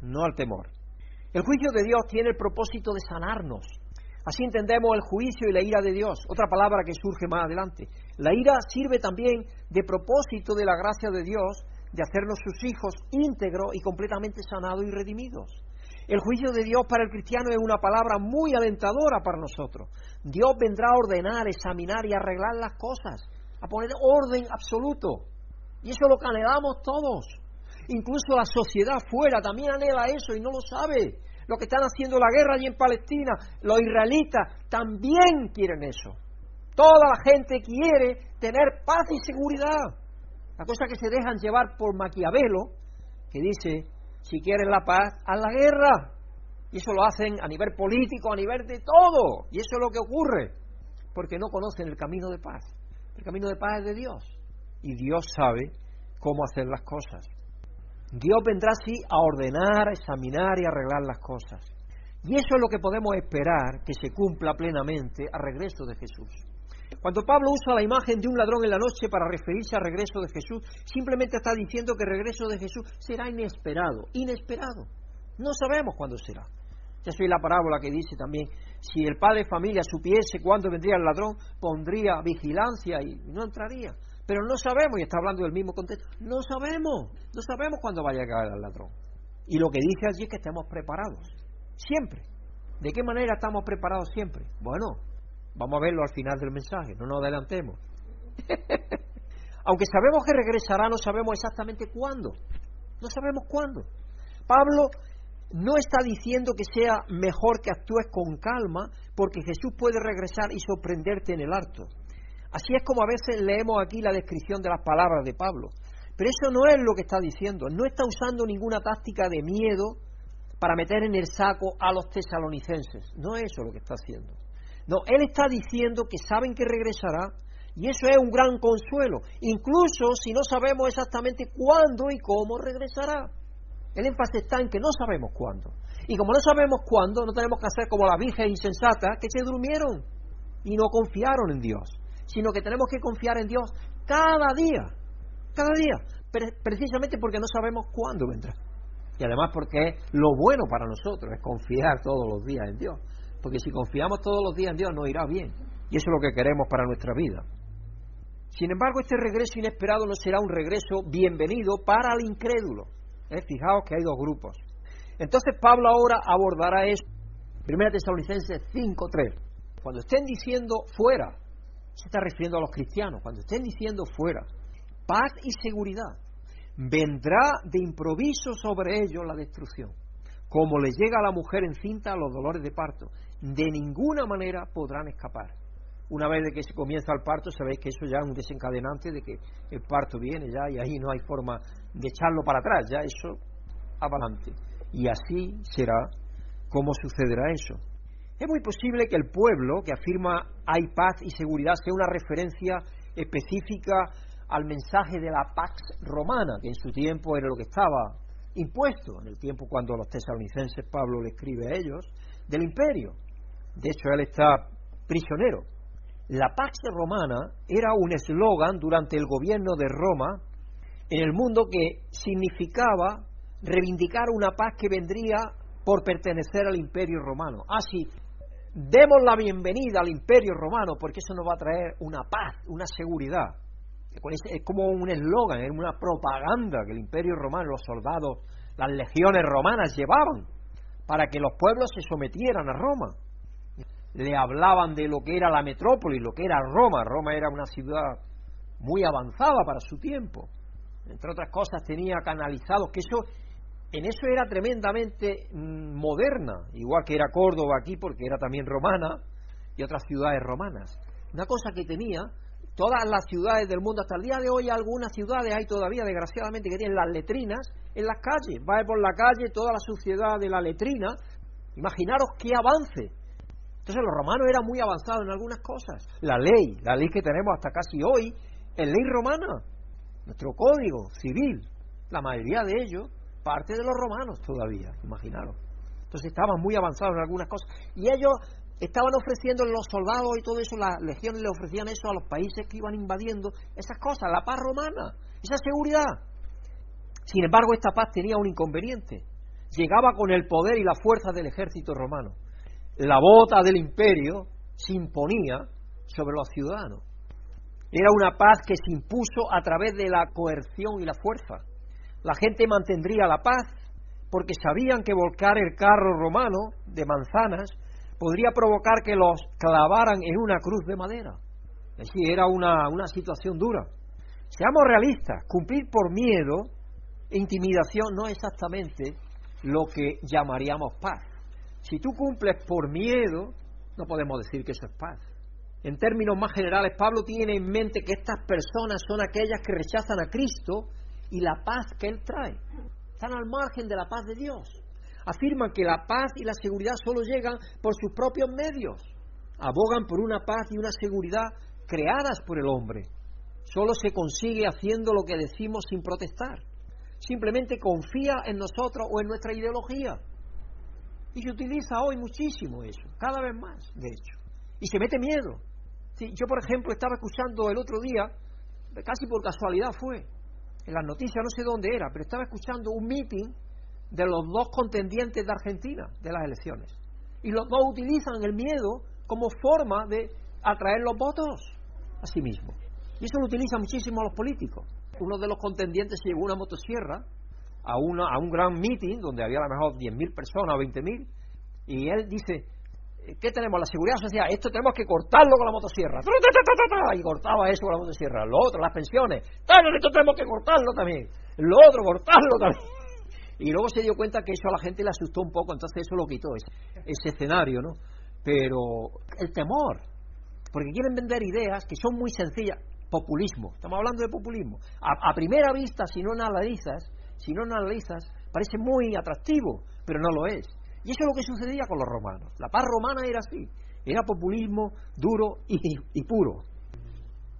no al temor. El juicio de Dios tiene el propósito de sanarnos, Así entendemos el juicio y la ira de Dios, otra palabra que surge más adelante. La ira sirve también de propósito de la gracia de Dios de hacernos sus hijos íntegros y completamente sanados y redimidos. El juicio de Dios para el cristiano es una palabra muy alentadora para nosotros. Dios vendrá a ordenar, examinar y arreglar las cosas, a poner orden absoluto. Y eso lo anhelamos todos. Incluso la sociedad fuera también anhela eso y no lo sabe los que están haciendo la guerra allí en Palestina, los israelitas, también quieren eso. Toda la gente quiere tener paz y seguridad. La cosa que se dejan llevar por Maquiavelo, que dice, si quieres la paz, haz la guerra. Y eso lo hacen a nivel político, a nivel de todo. Y eso es lo que ocurre, porque no conocen el camino de paz. El camino de paz es de Dios. Y Dios sabe cómo hacer las cosas. Dios vendrá así a ordenar, a examinar y arreglar las cosas. Y eso es lo que podemos esperar que se cumpla plenamente al regreso de Jesús. Cuando Pablo usa la imagen de un ladrón en la noche para referirse al regreso de Jesús, simplemente está diciendo que el regreso de Jesús será inesperado, inesperado. No sabemos cuándo será. Ya soy la parábola que dice también, si el padre de familia supiese cuándo vendría el ladrón, pondría vigilancia y no entraría. Pero no sabemos, y está hablando del mismo contexto, no sabemos, no sabemos cuándo va a llegar el ladrón. Y lo que dice allí es que estemos preparados, siempre. ¿De qué manera estamos preparados siempre? Bueno, vamos a verlo al final del mensaje, no nos adelantemos. Aunque sabemos que regresará, no sabemos exactamente cuándo. No sabemos cuándo. Pablo no está diciendo que sea mejor que actúes con calma, porque Jesús puede regresar y sorprenderte en el harto. Así es como a veces leemos aquí la descripción de las palabras de Pablo. Pero eso no es lo que está diciendo. No está usando ninguna táctica de miedo para meter en el saco a los tesalonicenses. No es eso lo que está haciendo. No, él está diciendo que saben que regresará y eso es un gran consuelo, incluso si no sabemos exactamente cuándo y cómo regresará. El énfasis está en que no sabemos cuándo. Y como no sabemos cuándo, no tenemos que hacer como la Virgen insensata que se durmieron y no confiaron en Dios sino que tenemos que confiar en Dios cada día, cada día, precisamente porque no sabemos cuándo vendrá. Y además porque lo bueno para nosotros, es confiar todos los días en Dios. Porque si confiamos todos los días en Dios nos irá bien. Y eso es lo que queremos para nuestra vida. Sin embargo, este regreso inesperado no será un regreso bienvenido para el incrédulo. ¿Eh? Fijaos que hay dos grupos. Entonces Pablo ahora abordará eso. Primera Tesalonicenses 5.3. Cuando estén diciendo fuera, se está refiriendo a los cristianos, cuando estén diciendo fuera, paz y seguridad, vendrá de improviso sobre ellos la destrucción, como le llega a la mujer encinta los dolores de parto, de ninguna manera podrán escapar. Una vez de que se comienza el parto, sabéis que eso ya es un desencadenante de que el parto viene ya y ahí no hay forma de echarlo para atrás, ya eso adelante. Y así será cómo sucederá eso. Es muy posible que el pueblo que afirma hay paz y seguridad sea una referencia específica al mensaje de la Pax Romana, que en su tiempo era lo que estaba impuesto, en el tiempo cuando los tesalonicenses Pablo le escribe a ellos, del imperio. De hecho, él está prisionero. La Pax Romana era un eslogan durante el gobierno de Roma en el mundo que significaba reivindicar una paz que vendría por pertenecer al imperio romano. Ah, demos la bienvenida al imperio romano porque eso nos va a traer una paz, una seguridad. Es como un eslogan, es una propaganda que el imperio romano, los soldados, las legiones romanas llevaban para que los pueblos se sometieran a Roma. Le hablaban de lo que era la metrópoli, lo que era Roma. Roma era una ciudad muy avanzada para su tiempo. Entre otras cosas tenía canalizados, que eso en eso era tremendamente mm, moderna, igual que era Córdoba aquí porque era también romana y otras ciudades romanas. Una cosa que tenía todas las ciudades del mundo hasta el día de hoy algunas ciudades hay todavía desgraciadamente que tienen las letrinas en las calles. Va por la calle toda la suciedad de la letrina. Imaginaros qué avance. Entonces los romanos eran muy avanzados en algunas cosas. La ley la ley que tenemos hasta casi hoy es ley romana. Nuestro código civil la mayoría de ellos parte de los romanos todavía imaginaros entonces estaban muy avanzados en algunas cosas y ellos estaban ofreciendo los soldados y todo eso, las legiones le ofrecían eso a los países que iban invadiendo, esas cosas, la paz romana, esa seguridad. Sin embargo, esta paz tenía un inconveniente. Llegaba con el poder y la fuerza del ejército romano. La bota del imperio se imponía sobre los ciudadanos. Era una paz que se impuso a través de la coerción y la fuerza. La gente mantendría la paz porque sabían que volcar el carro romano de manzanas podría provocar que los clavaran en una cruz de madera. Es decir, era una, una situación dura. Seamos realistas, cumplir por miedo e intimidación no es exactamente lo que llamaríamos paz. Si tú cumples por miedo, no podemos decir que eso es paz. En términos más generales, Pablo tiene en mente que estas personas son aquellas que rechazan a Cristo y la paz que Él trae. Están al margen de la paz de Dios afirman que la paz y la seguridad solo llegan por sus propios medios. Abogan por una paz y una seguridad creadas por el hombre. Solo se consigue haciendo lo que decimos sin protestar. Simplemente confía en nosotros o en nuestra ideología. Y se utiliza hoy muchísimo eso, cada vez más, de hecho. Y se mete miedo. yo, por ejemplo, estaba escuchando el otro día, casi por casualidad fue, en las noticias, no sé dónde era, pero estaba escuchando un meeting de los dos contendientes de Argentina de las elecciones. Y los dos utilizan el miedo como forma de atraer los votos a sí mismos. Y eso lo utilizan muchísimo los políticos. Uno de los contendientes se llevó una motosierra a, una, a un gran meeting donde había a lo mejor 10.000 personas o 20.000 y él dice, ¿qué tenemos? La seguridad social, esto tenemos que cortarlo con la motosierra. Y cortaba eso con la motosierra. Lo otro, las pensiones. Esto tenemos que cortarlo también. Lo otro, cortarlo también. Y luego se dio cuenta que eso a la gente le asustó un poco, entonces eso lo quitó, ese, escenario, ¿no? Pero el temor, porque quieren vender ideas que son muy sencillas, populismo, estamos hablando de populismo. A, primera vista, si no analizas, si no analizas, parece muy atractivo, pero no lo es. Y eso es lo que sucedía con los romanos. La paz romana era así, era populismo duro y puro.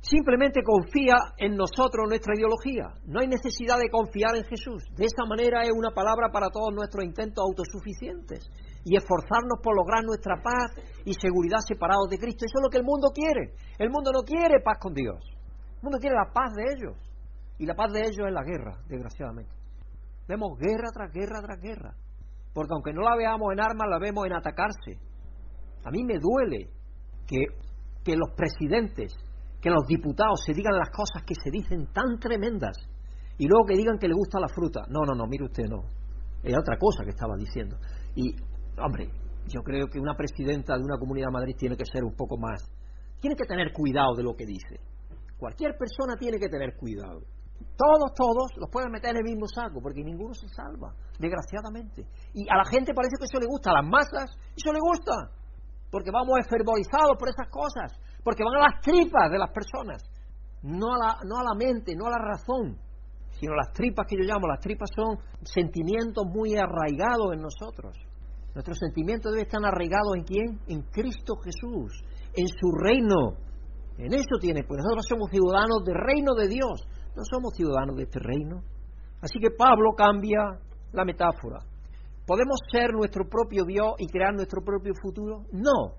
Simplemente confía en nosotros nuestra ideología. No hay necesidad de confiar en Jesús. De esa manera es una palabra para todos nuestros intentos autosuficientes y esforzarnos por lograr nuestra paz y seguridad separados de Cristo. Eso es lo que el mundo quiere. El mundo no quiere paz con Dios. El mundo quiere la paz de ellos. Y la paz de ellos es la guerra, desgraciadamente. Vemos guerra tras guerra tras guerra. Porque aunque no la veamos en armas, la vemos en atacarse. A mí me duele que, que los presidentes que los diputados se digan las cosas que se dicen tan tremendas y luego que digan que le gusta la fruta. No, no, no, mire usted, no. Era otra cosa que estaba diciendo. Y, hombre, yo creo que una presidenta de una comunidad de Madrid tiene que ser un poco más. Tiene que tener cuidado de lo que dice. Cualquier persona tiene que tener cuidado. Todos, todos los pueden meter en el mismo saco, porque ninguno se salva, desgraciadamente. Y a la gente parece que eso le gusta, a las masas eso le gusta, porque vamos fervorizados por esas cosas porque van a las tripas de las personas, no a la, no a la mente, no a la razón, sino las tripas que yo llamo, las tripas son sentimientos muy arraigados en nosotros. Nuestros sentimientos deben estar arraigados en quién? En Cristo Jesús, en su reino. En eso tiene, pues nosotros somos ciudadanos del reino de Dios, no somos ciudadanos de este reino. Así que Pablo cambia la metáfora. ¿Podemos ser nuestro propio Dios y crear nuestro propio futuro? No.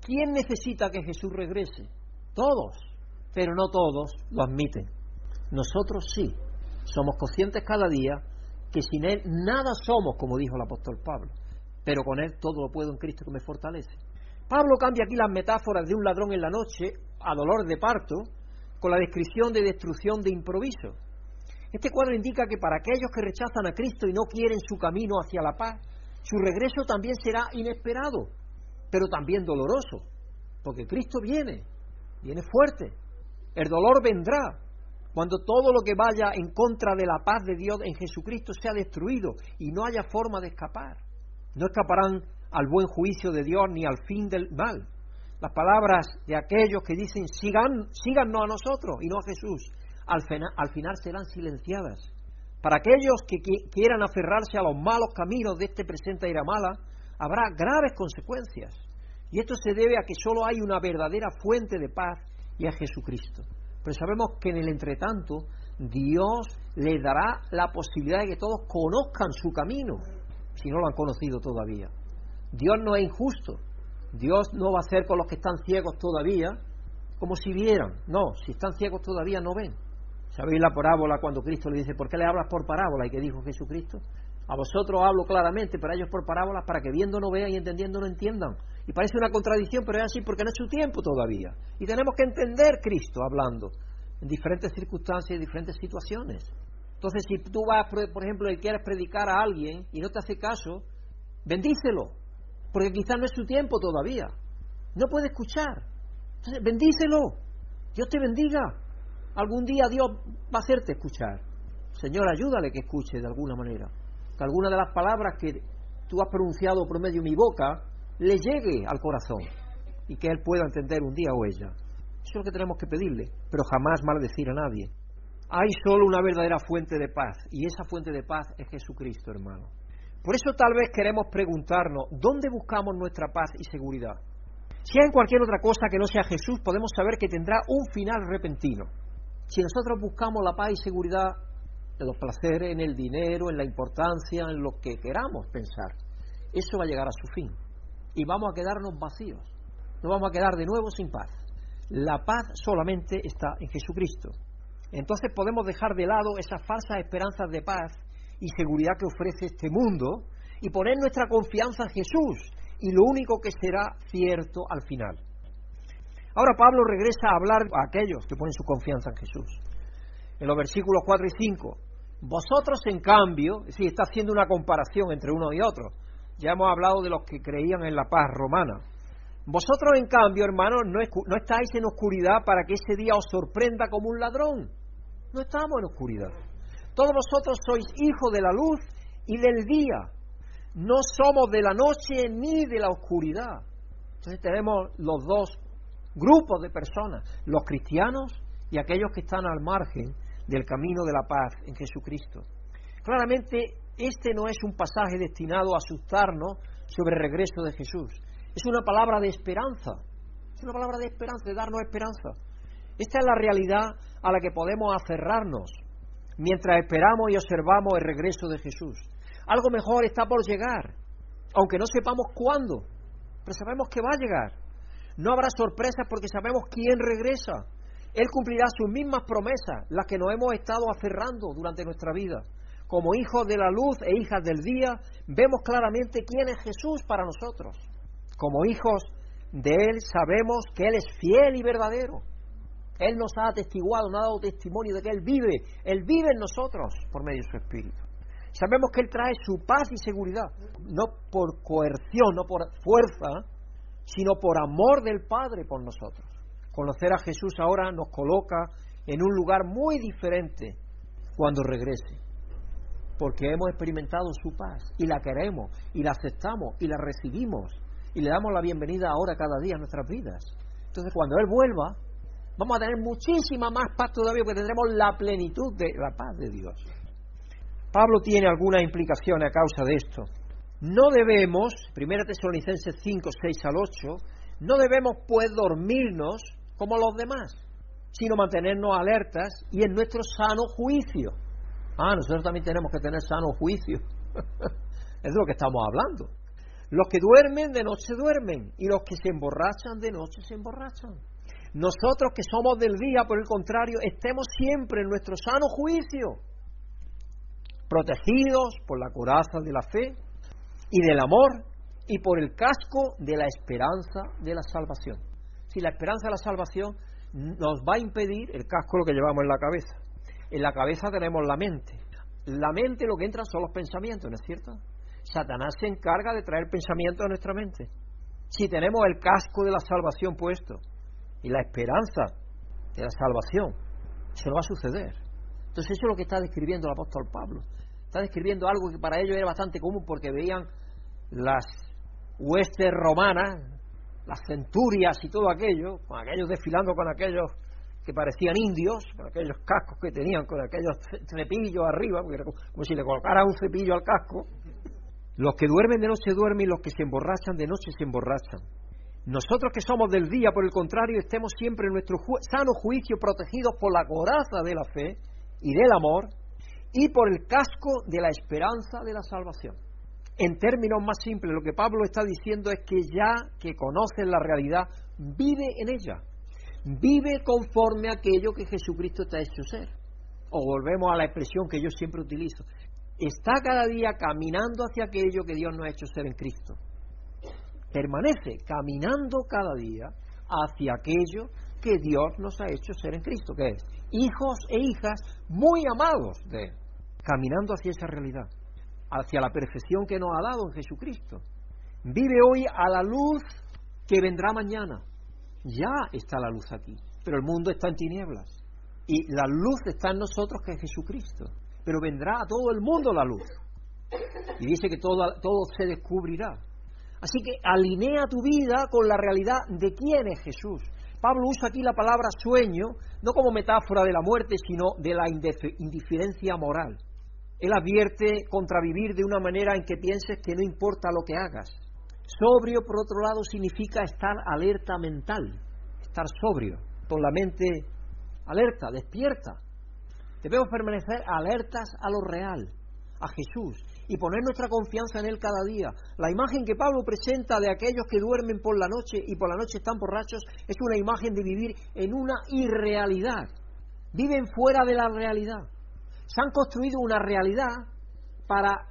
¿Quién necesita que Jesús regrese? Todos, pero no todos lo admiten. Nosotros sí. Somos conscientes cada día que sin Él nada somos, como dijo el apóstol Pablo, pero con Él todo lo puedo en Cristo que me fortalece. Pablo cambia aquí las metáforas de un ladrón en la noche a dolor de parto con la descripción de destrucción de improviso. Este cuadro indica que para aquellos que rechazan a Cristo y no quieren su camino hacia la paz, su regreso también será inesperado, pero también doloroso, porque Cristo viene, viene fuerte. El dolor vendrá cuando todo lo que vaya en contra de la paz de Dios en Jesucristo sea destruido y no haya forma de escapar. No escaparán al buen juicio de Dios ni al fin del mal. Las palabras de aquellos que dicen sigan, síganos a nosotros y no a Jesús al, final serán silenciadas. Para aquellos que quieran aferrarse a los malos caminos de este presente era mala, habrá graves consecuencias. Y esto se debe a que solo hay una verdadera fuente de paz y es Jesucristo. Pero sabemos que en el entretanto Dios les dará la posibilidad de que todos conozcan su camino, si no lo han conocido todavía. Dios no es injusto. Dios no va a hacer con los que están ciegos todavía como si vieran. No, si están ciegos todavía no ven. ¿Sabéis la parábola cuando Cristo le dice, ¿por qué le hablas por parábola? ¿Y qué dijo Jesucristo? A vosotros hablo claramente, pero a ellos por parábolas para que viendo no vean y entendiendo no entiendan. Y parece una contradicción, pero es así porque no es su tiempo todavía. Y tenemos que entender Cristo hablando en diferentes circunstancias y diferentes situaciones. Entonces, si tú vas, por ejemplo, y quieres predicar a alguien y no te hace caso, bendícelo, porque quizás no es su tiempo todavía. No puede escuchar. Entonces, bendícelo. Dios te bendiga. Algún día Dios va a hacerte escuchar. Señor, ayúdale que escuche de alguna manera. Que alguna de las palabras que tú has pronunciado por medio de mi boca le llegue al corazón y que él pueda entender un día o ella. Eso es lo que tenemos que pedirle, pero jamás maldecir a nadie. Hay solo una verdadera fuente de paz y esa fuente de paz es Jesucristo, hermano. Por eso tal vez queremos preguntarnos, ¿dónde buscamos nuestra paz y seguridad? Si hay cualquier otra cosa que no sea Jesús, podemos saber que tendrá un final repentino. Si nosotros buscamos la paz y seguridad en los placeres, en el dinero, en la importancia, en lo que queramos pensar, eso va a llegar a su fin. Y vamos a quedarnos vacíos. Nos vamos a quedar de nuevo sin paz. La paz solamente está en Jesucristo. Entonces podemos dejar de lado esas falsas esperanzas de paz y seguridad que ofrece este mundo y poner nuestra confianza en Jesús y lo único que será cierto al final. Ahora Pablo regresa a hablar a aquellos que ponen su confianza en Jesús. En los versículos 4 y 5, vosotros en cambio, sí, está haciendo una comparación entre uno y otro. Ya hemos hablado de los que creían en la paz romana. Vosotros en cambio, hermanos, no, no estáis en oscuridad para que ese día os sorprenda como un ladrón. No estamos en oscuridad. Todos vosotros sois hijos de la luz y del día. No somos de la noche ni de la oscuridad. Entonces tenemos los dos grupos de personas, los cristianos y aquellos que están al margen del camino de la paz en Jesucristo. Claramente, este no es un pasaje destinado a asustarnos sobre el regreso de Jesús. Es una palabra de esperanza. Es una palabra de esperanza, de darnos esperanza. Esta es la realidad a la que podemos aferrarnos mientras esperamos y observamos el regreso de Jesús. Algo mejor está por llegar, aunque no sepamos cuándo, pero sabemos que va a llegar. No habrá sorpresas porque sabemos quién regresa. Él cumplirá sus mismas promesas, las que nos hemos estado aferrando durante nuestra vida. Como hijos de la luz e hijas del día, vemos claramente quién es Jesús para nosotros. Como hijos de Él sabemos que Él es fiel y verdadero. Él nos ha atestiguado, nos ha dado testimonio de que Él vive. Él vive en nosotros por medio de su Espíritu. Sabemos que Él trae su paz y seguridad, no por coerción, no por fuerza, sino por amor del Padre por nosotros. Conocer a Jesús ahora nos coloca en un lugar muy diferente cuando regrese, porque hemos experimentado su paz y la queremos y la aceptamos y la recibimos y le damos la bienvenida ahora cada día a nuestras vidas. Entonces cuando Él vuelva, vamos a tener muchísima más paz todavía porque tendremos la plenitud de la paz de Dios. Pablo tiene algunas implicaciones a causa de esto. no debemos, 1 Tesalonicenses 5, 6 al 8, no debemos pues dormirnos como los demás, sino mantenernos alertas y en nuestro sano juicio. Ah, nosotros también tenemos que tener sano juicio. es de lo que estamos hablando. Los que duermen de noche duermen y los que se emborrachan de noche se emborrachan. Nosotros que somos del día, por el contrario, estemos siempre en nuestro sano juicio, protegidos por la coraza de la fe y del amor y por el casco de la esperanza de la salvación. Si la esperanza de la salvación nos va a impedir el casco lo que llevamos en la cabeza. En la cabeza tenemos la mente. La mente lo que entra son los pensamientos, ¿no es cierto? Satanás se encarga de traer pensamientos a nuestra mente. Si tenemos el casco de la salvación puesto y la esperanza de la salvación, se lo va a suceder. Entonces eso es lo que está describiendo el apóstol Pablo. Está describiendo algo que para ellos era bastante común porque veían las huestes romanas, las centurias y todo aquello, con aquellos desfilando con aquellos que parecían indios, con aquellos cascos que tenían, con aquellos cepillos arriba, como si le colocara un cepillo al casco. Los que duermen de noche duermen y los que se emborrachan de noche se emborrachan. Nosotros que somos del día, por el contrario, estemos siempre en nuestro sano juicio protegidos por la coraza de la fe y del amor y por el casco de la esperanza de la salvación. En términos más simples, lo que Pablo está diciendo es que ya que conoces la realidad, vive en ella. Vive conforme a aquello que Jesucristo te ha hecho ser. O volvemos a la expresión que yo siempre utilizo. Está cada día caminando hacia aquello que Dios nos ha hecho ser en Cristo. Permanece caminando cada día hacia aquello que Dios nos ha hecho ser en Cristo, que es hijos e hijas muy amados de Él, caminando hacia esa realidad hacia la perfección que nos ha dado en Jesucristo. Vive hoy a la luz que vendrá mañana. Ya está la luz aquí, pero el mundo está en tinieblas. Y la luz está en nosotros que es Jesucristo. Pero vendrá a todo el mundo la luz. Y dice que todo, todo se descubrirá. Así que alinea tu vida con la realidad de quién es Jesús. Pablo usa aquí la palabra sueño no como metáfora de la muerte, sino de la indiferencia moral. Él advierte contra vivir de una manera en que pienses que no importa lo que hagas. Sobrio, por otro lado, significa estar alerta mental, estar sobrio, con la mente alerta, despierta. Debemos permanecer alertas a lo real, a Jesús, y poner nuestra confianza en Él cada día. La imagen que Pablo presenta de aquellos que duermen por la noche y por la noche están borrachos es una imagen de vivir en una irrealidad. Viven fuera de la realidad se han construido una realidad para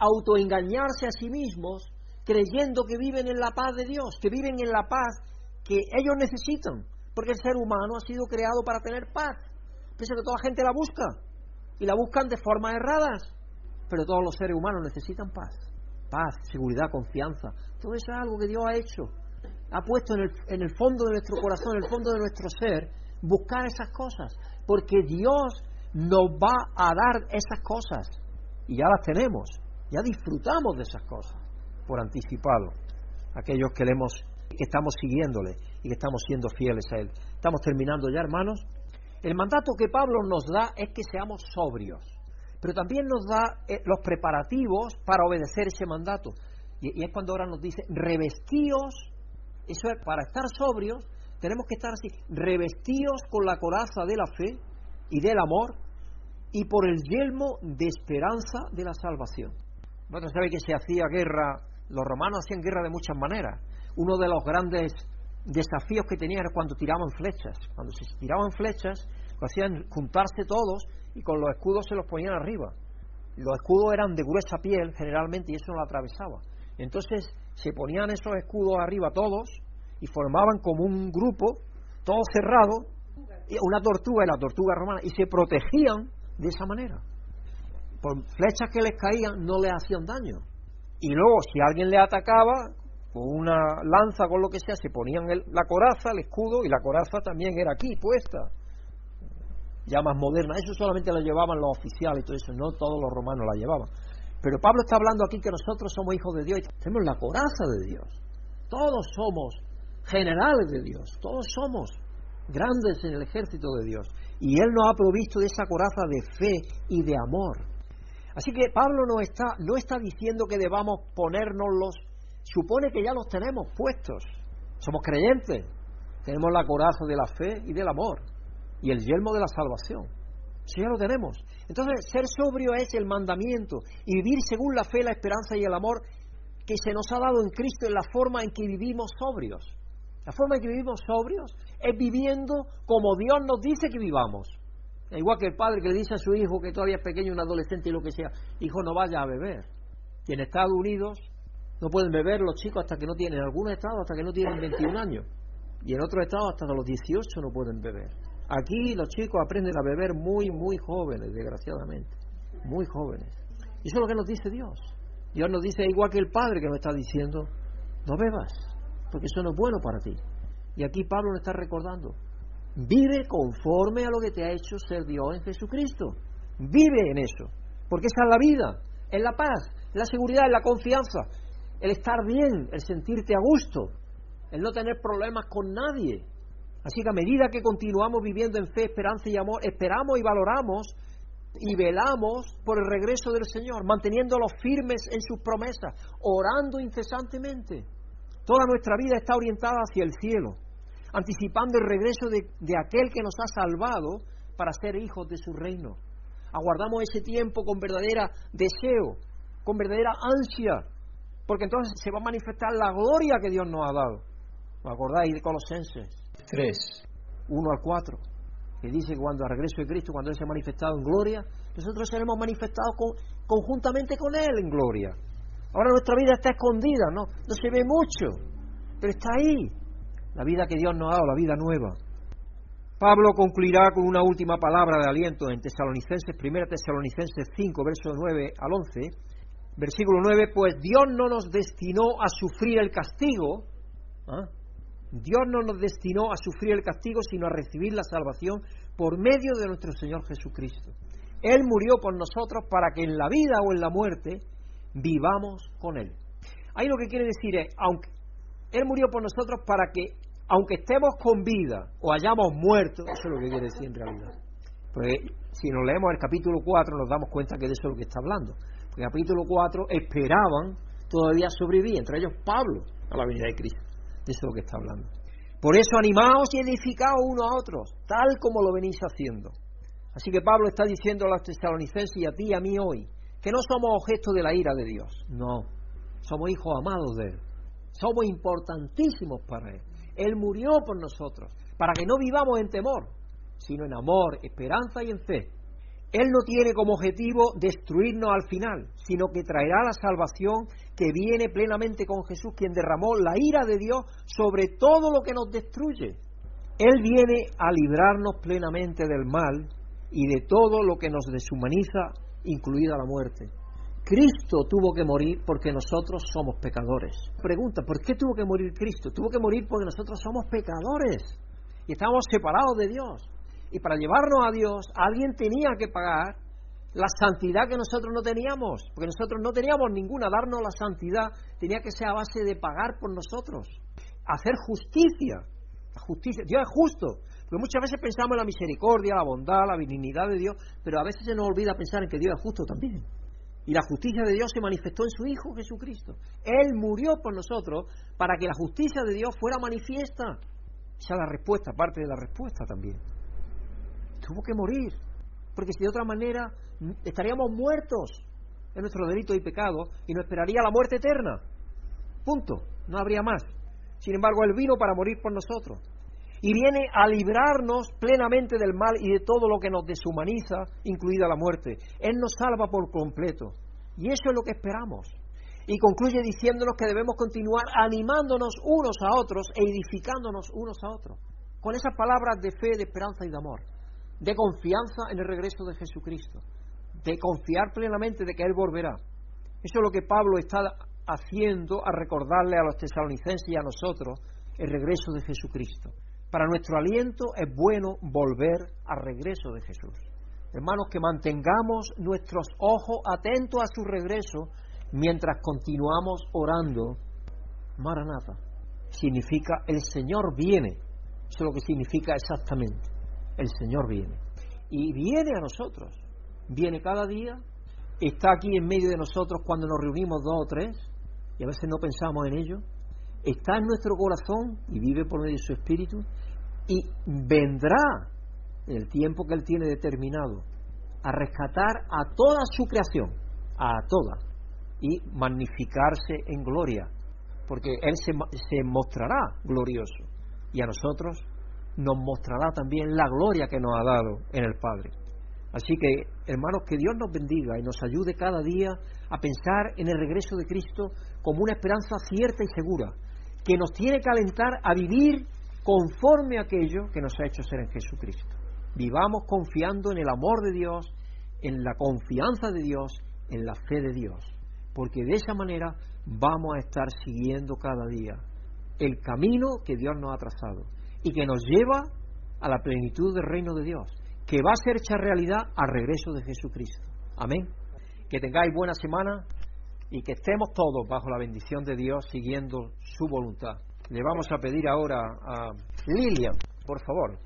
autoengañarse a sí mismos, creyendo que viven en la paz de Dios, que viven en la paz que ellos necesitan, porque el ser humano ha sido creado para tener paz. Pienso que toda la gente la busca y la buscan de formas erradas, pero todos los seres humanos necesitan paz, paz, seguridad, confianza. Todo eso es algo que Dios ha hecho, ha puesto en el, fondo de nuestro corazón, en el fondo de nuestro ser, buscar esas cosas, porque Dios nos va a dar esas cosas. Y ya las tenemos, ya disfrutamos de esas cosas por anticipado. Aquellos que, le hemos, que estamos siguiéndole y que estamos siendo fieles a Él. Estamos terminando ya, hermanos. El mandato que Pablo nos da es que seamos sobrios, pero también nos da eh, los preparativos para obedecer ese mandato. Y, es cuando ahora nos dice, revestíos, eso es, para estar sobrios, tenemos que estar así, revestíos con la coraza de la fe, y del amor y por el yelmo de esperanza de la salvación. Bueno, sabe que se hacía guerra, los romanos hacían guerra de muchas maneras. Uno de los grandes desafíos que tenían era cuando tiraban flechas. Cuando se tiraban flechas, lo hacían juntarse todos y con los escudos se los ponían arriba. Los escudos eran de gruesa piel generalmente y eso no lo atravesaba. Entonces se ponían esos escudos arriba todos y formaban como un grupo, todo cerrado, una tortuga y la tortuga romana y se protegían de esa manera. Por flechas que les caían no les hacían daño. Y luego, si alguien le atacaba con una lanza, con lo que sea, se ponían la coraza, el escudo, y la coraza también era aquí puesta. Ya más moderna. Eso solamente la llevaban los oficiales y todo eso, no todos los romanos la llevaban. Pero Pablo está hablando aquí que nosotros somos hijos de Dios y tenemos la coraza de Dios. Todos somos generales de Dios, todos somos grandes en el ejército de Dios. Y Él nos ha provisto de esa coraza de fe y de amor. Así que Pablo no está, no está diciendo que debamos los supone que ya los tenemos puestos. Somos creyentes, tenemos la coraza de la fe y del amor y el yelmo de la salvación. Eso ya lo tenemos. Entonces, ser sobrio es el mandamiento y vivir según la fe, la esperanza y el amor que se nos ha dado en Cristo en la forma en que vivimos sobrios. La forma en que vivimos sobrios es viviendo como Dios nos dice que vivamos. Igual que el padre que le dice a su hijo que todavía es pequeño, un adolescente y lo que sea, hijo no vaya a beber. Y en Estados Unidos no pueden beber los chicos hasta que no tienen, en algunos estados hasta que no tienen 21 años. Y en otros estados hasta los 18 no pueden beber. Aquí los chicos aprenden a beber muy, muy jóvenes, desgraciadamente. Muy jóvenes. Y eso es lo que nos dice Dios. Dios nos dice, igual que el Padre que nos está diciendo, no bebas, porque eso no es bueno para ti. Y aquí Pablo nos está recordando, vive conforme a lo que te ha hecho ser Dios en Jesucristo. Vive en eso, porque esa es la vida, es la paz, es la seguridad, es la confianza, el estar bien, el sentirte a gusto, el no tener problemas con nadie. Así que a medida que continuamos viviendo en fe, esperanza y amor, esperamos y valoramos y velamos por el regreso del Señor, manteniéndolos firmes en sus promesas, orando incesantemente. Toda nuestra vida está orientada hacia el cielo, anticipando el regreso de, aquel que nos ha salvado para ser hijos de su reino. Aguardamos ese tiempo con verdadera deseo, con verdadera ansia, porque entonces se va a manifestar la gloria que Dios nos ha dado. ¿Os acordáis de Colosenses 3, 1 al 4? que dice cuando al regreso de Cristo, cuando Él se ha manifestado en gloria, nosotros seremos manifestados conjuntamente con Él en gloria. Ahora nuestra vida está escondida, ¿no? no se ve mucho, pero está ahí. La vida que Dios nos ha dado, la vida nueva. Pablo concluirá con una última palabra de aliento en Tesalonicenses, 1 Tesalonicenses 5, versos 9 al 11. Versículo 9, pues Dios no nos destinó a sufrir el castigo, ¿ah? Dios no nos destinó a sufrir el castigo, sino a recibir la salvación por medio de nuestro Señor Jesucristo. Él murió por nosotros para que en la vida o en la muerte vivamos con Él. Ahí lo que quiere decir es, aunque Él murió por nosotros para que, aunque estemos con vida o hayamos muerto, eso es lo que quiere decir en realidad. Pues si nos leemos el capítulo 4 nos damos cuenta que de eso es lo que está hablando. Porque el capítulo 4 esperaban todavía sobrevivir, entre ellos Pablo, a la venida de Cristo. De eso es lo que está hablando. Por eso animaos y edificaos unos a otros, tal como lo venís haciendo. Así que Pablo está diciendo a los tesalonicenses y a ti y a mí hoy, que no somos objeto de la ira de Dios, no, somos hijos amados de Él, somos importantísimos para Él. Él murió por nosotros, para que no vivamos en temor, sino en amor, esperanza y en fe. Él no tiene como objetivo destruirnos al final, sino que traerá la salvación que viene plenamente con Jesús, quien derramó la ira de Dios sobre todo lo que nos destruye. Él viene a librarnos plenamente del mal y de todo lo que nos deshumaniza, incluida la muerte. Cristo tuvo que morir porque nosotros somos pecadores. Pregunta, ¿por qué tuvo que morir Cristo? Tuvo que morir porque nosotros somos pecadores y estamos separados de Dios. Y para llevarnos a Dios, alguien tenía que pagar la santidad que nosotros no teníamos, porque nosotros no teníamos ninguna, darnos la santidad tenía que ser a base de pagar por nosotros, hacer justicia, la justicia, Dios es justo, porque muchas veces pensamos en la misericordia, la bondad, la benignidad de Dios, pero a veces se nos olvida pensar en que Dios es justo también. Y la justicia de Dios se manifestó en su Hijo Jesucristo. Él murió por nosotros para que la justicia de Dios fuera manifiesta. Esa es la respuesta, parte de la respuesta también tuvo que morir, porque si de otra manera estaríamos muertos en nuestro delito y pecado y nos esperaría la muerte eterna. Punto, no habría más. Sin embargo, Él vino para morir por nosotros y viene a librarnos plenamente del mal y de todo lo que nos deshumaniza, incluida la muerte. Él nos salva por completo y eso es lo que esperamos. Y concluye diciéndonos que debemos continuar animándonos unos a otros e edificándonos unos a otros, con esas palabras de fe, de esperanza y de amor de confianza en el regreso de Jesucristo, de confiar plenamente de que Él volverá. Eso es lo que Pablo está haciendo a recordarle a los tesalonicenses y a nosotros el regreso de Jesucristo. Para nuestro aliento es bueno volver al regreso de Jesús. Hermanos, que mantengamos nuestros ojos atentos a su regreso mientras continuamos orando. Maranata significa el Señor viene. Eso es lo que significa exactamente el Señor viene. Y viene a nosotros. Viene cada día, está aquí en medio de nosotros cuando nos reunimos dos o tres, y a veces no pensamos en ello, está en nuestro corazón y vive por medio de su espíritu, y vendrá en el tiempo que Él tiene determinado a rescatar a toda su creación, a toda, y magnificarse en gloria, porque Él se, se mostrará glorioso, y a nosotros nos mostrará también la gloria que nos ha dado en el Padre. Así que, hermanos, que Dios nos bendiga y nos ayude cada día a pensar en el regreso de Cristo como una esperanza cierta y segura, que nos tiene que alentar a vivir conforme a aquello que nos ha hecho ser en Jesucristo. Vivamos confiando en el amor de Dios, en la confianza de Dios, en la fe de Dios, porque de esa manera vamos a estar siguiendo cada día el camino que Dios nos ha trazado y que nos lleva a la plenitud del reino de Dios, que va a ser hecha realidad al regreso de Jesucristo. Amén. Que tengáis buena semana y que estemos todos bajo la bendición de Dios siguiendo su voluntad. Le vamos a pedir ahora a Lilian, por favor,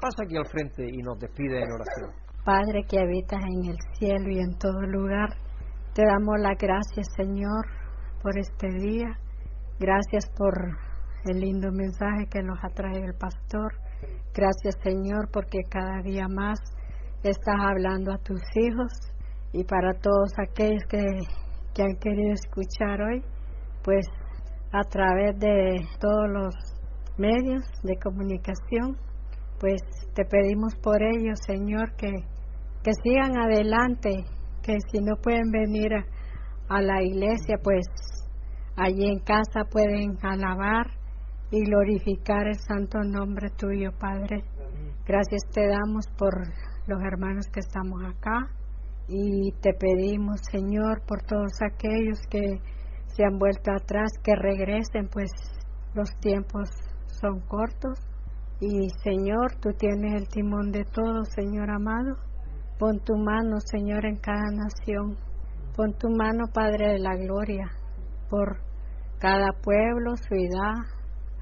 pasa aquí al frente y nos despide en oración. Padre que habitas en el cielo y en todo lugar, te damos las gracias, Señor, por este día. Gracias por el lindo mensaje que nos ha traído el pastor. Gracias Señor porque cada día más estás hablando a tus hijos y para todos aquellos que, que han querido escuchar hoy, pues a través de todos los medios de comunicación, pues te pedimos por ellos, Señor, que, que sigan adelante, que si no pueden venir a, a la iglesia, pues allí en casa pueden alabar y glorificar el santo nombre tuyo, Padre. Gracias te damos por los hermanos que estamos acá y te pedimos, Señor, por todos aquellos que se han vuelto atrás, que regresen, pues los tiempos son cortos. Y Señor, tú tienes el timón de todo, Señor amado. Pon tu mano, Señor, en cada nación. Pon tu mano, Padre de la Gloria, por cada pueblo, ciudad,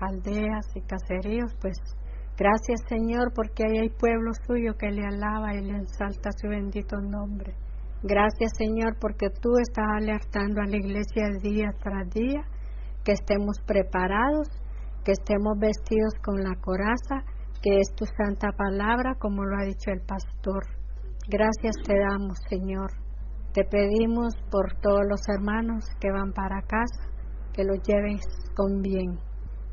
aldeas y caseríos, pues gracias Señor porque ahí hay pueblo suyo que le alaba y le ensalta su bendito nombre. Gracias Señor porque tú estás alertando a la iglesia día tras día, que estemos preparados, que estemos vestidos con la coraza, que es tu santa palabra, como lo ha dicho el pastor. Gracias te damos Señor. Te pedimos por todos los hermanos que van para casa, que los lleves con bien.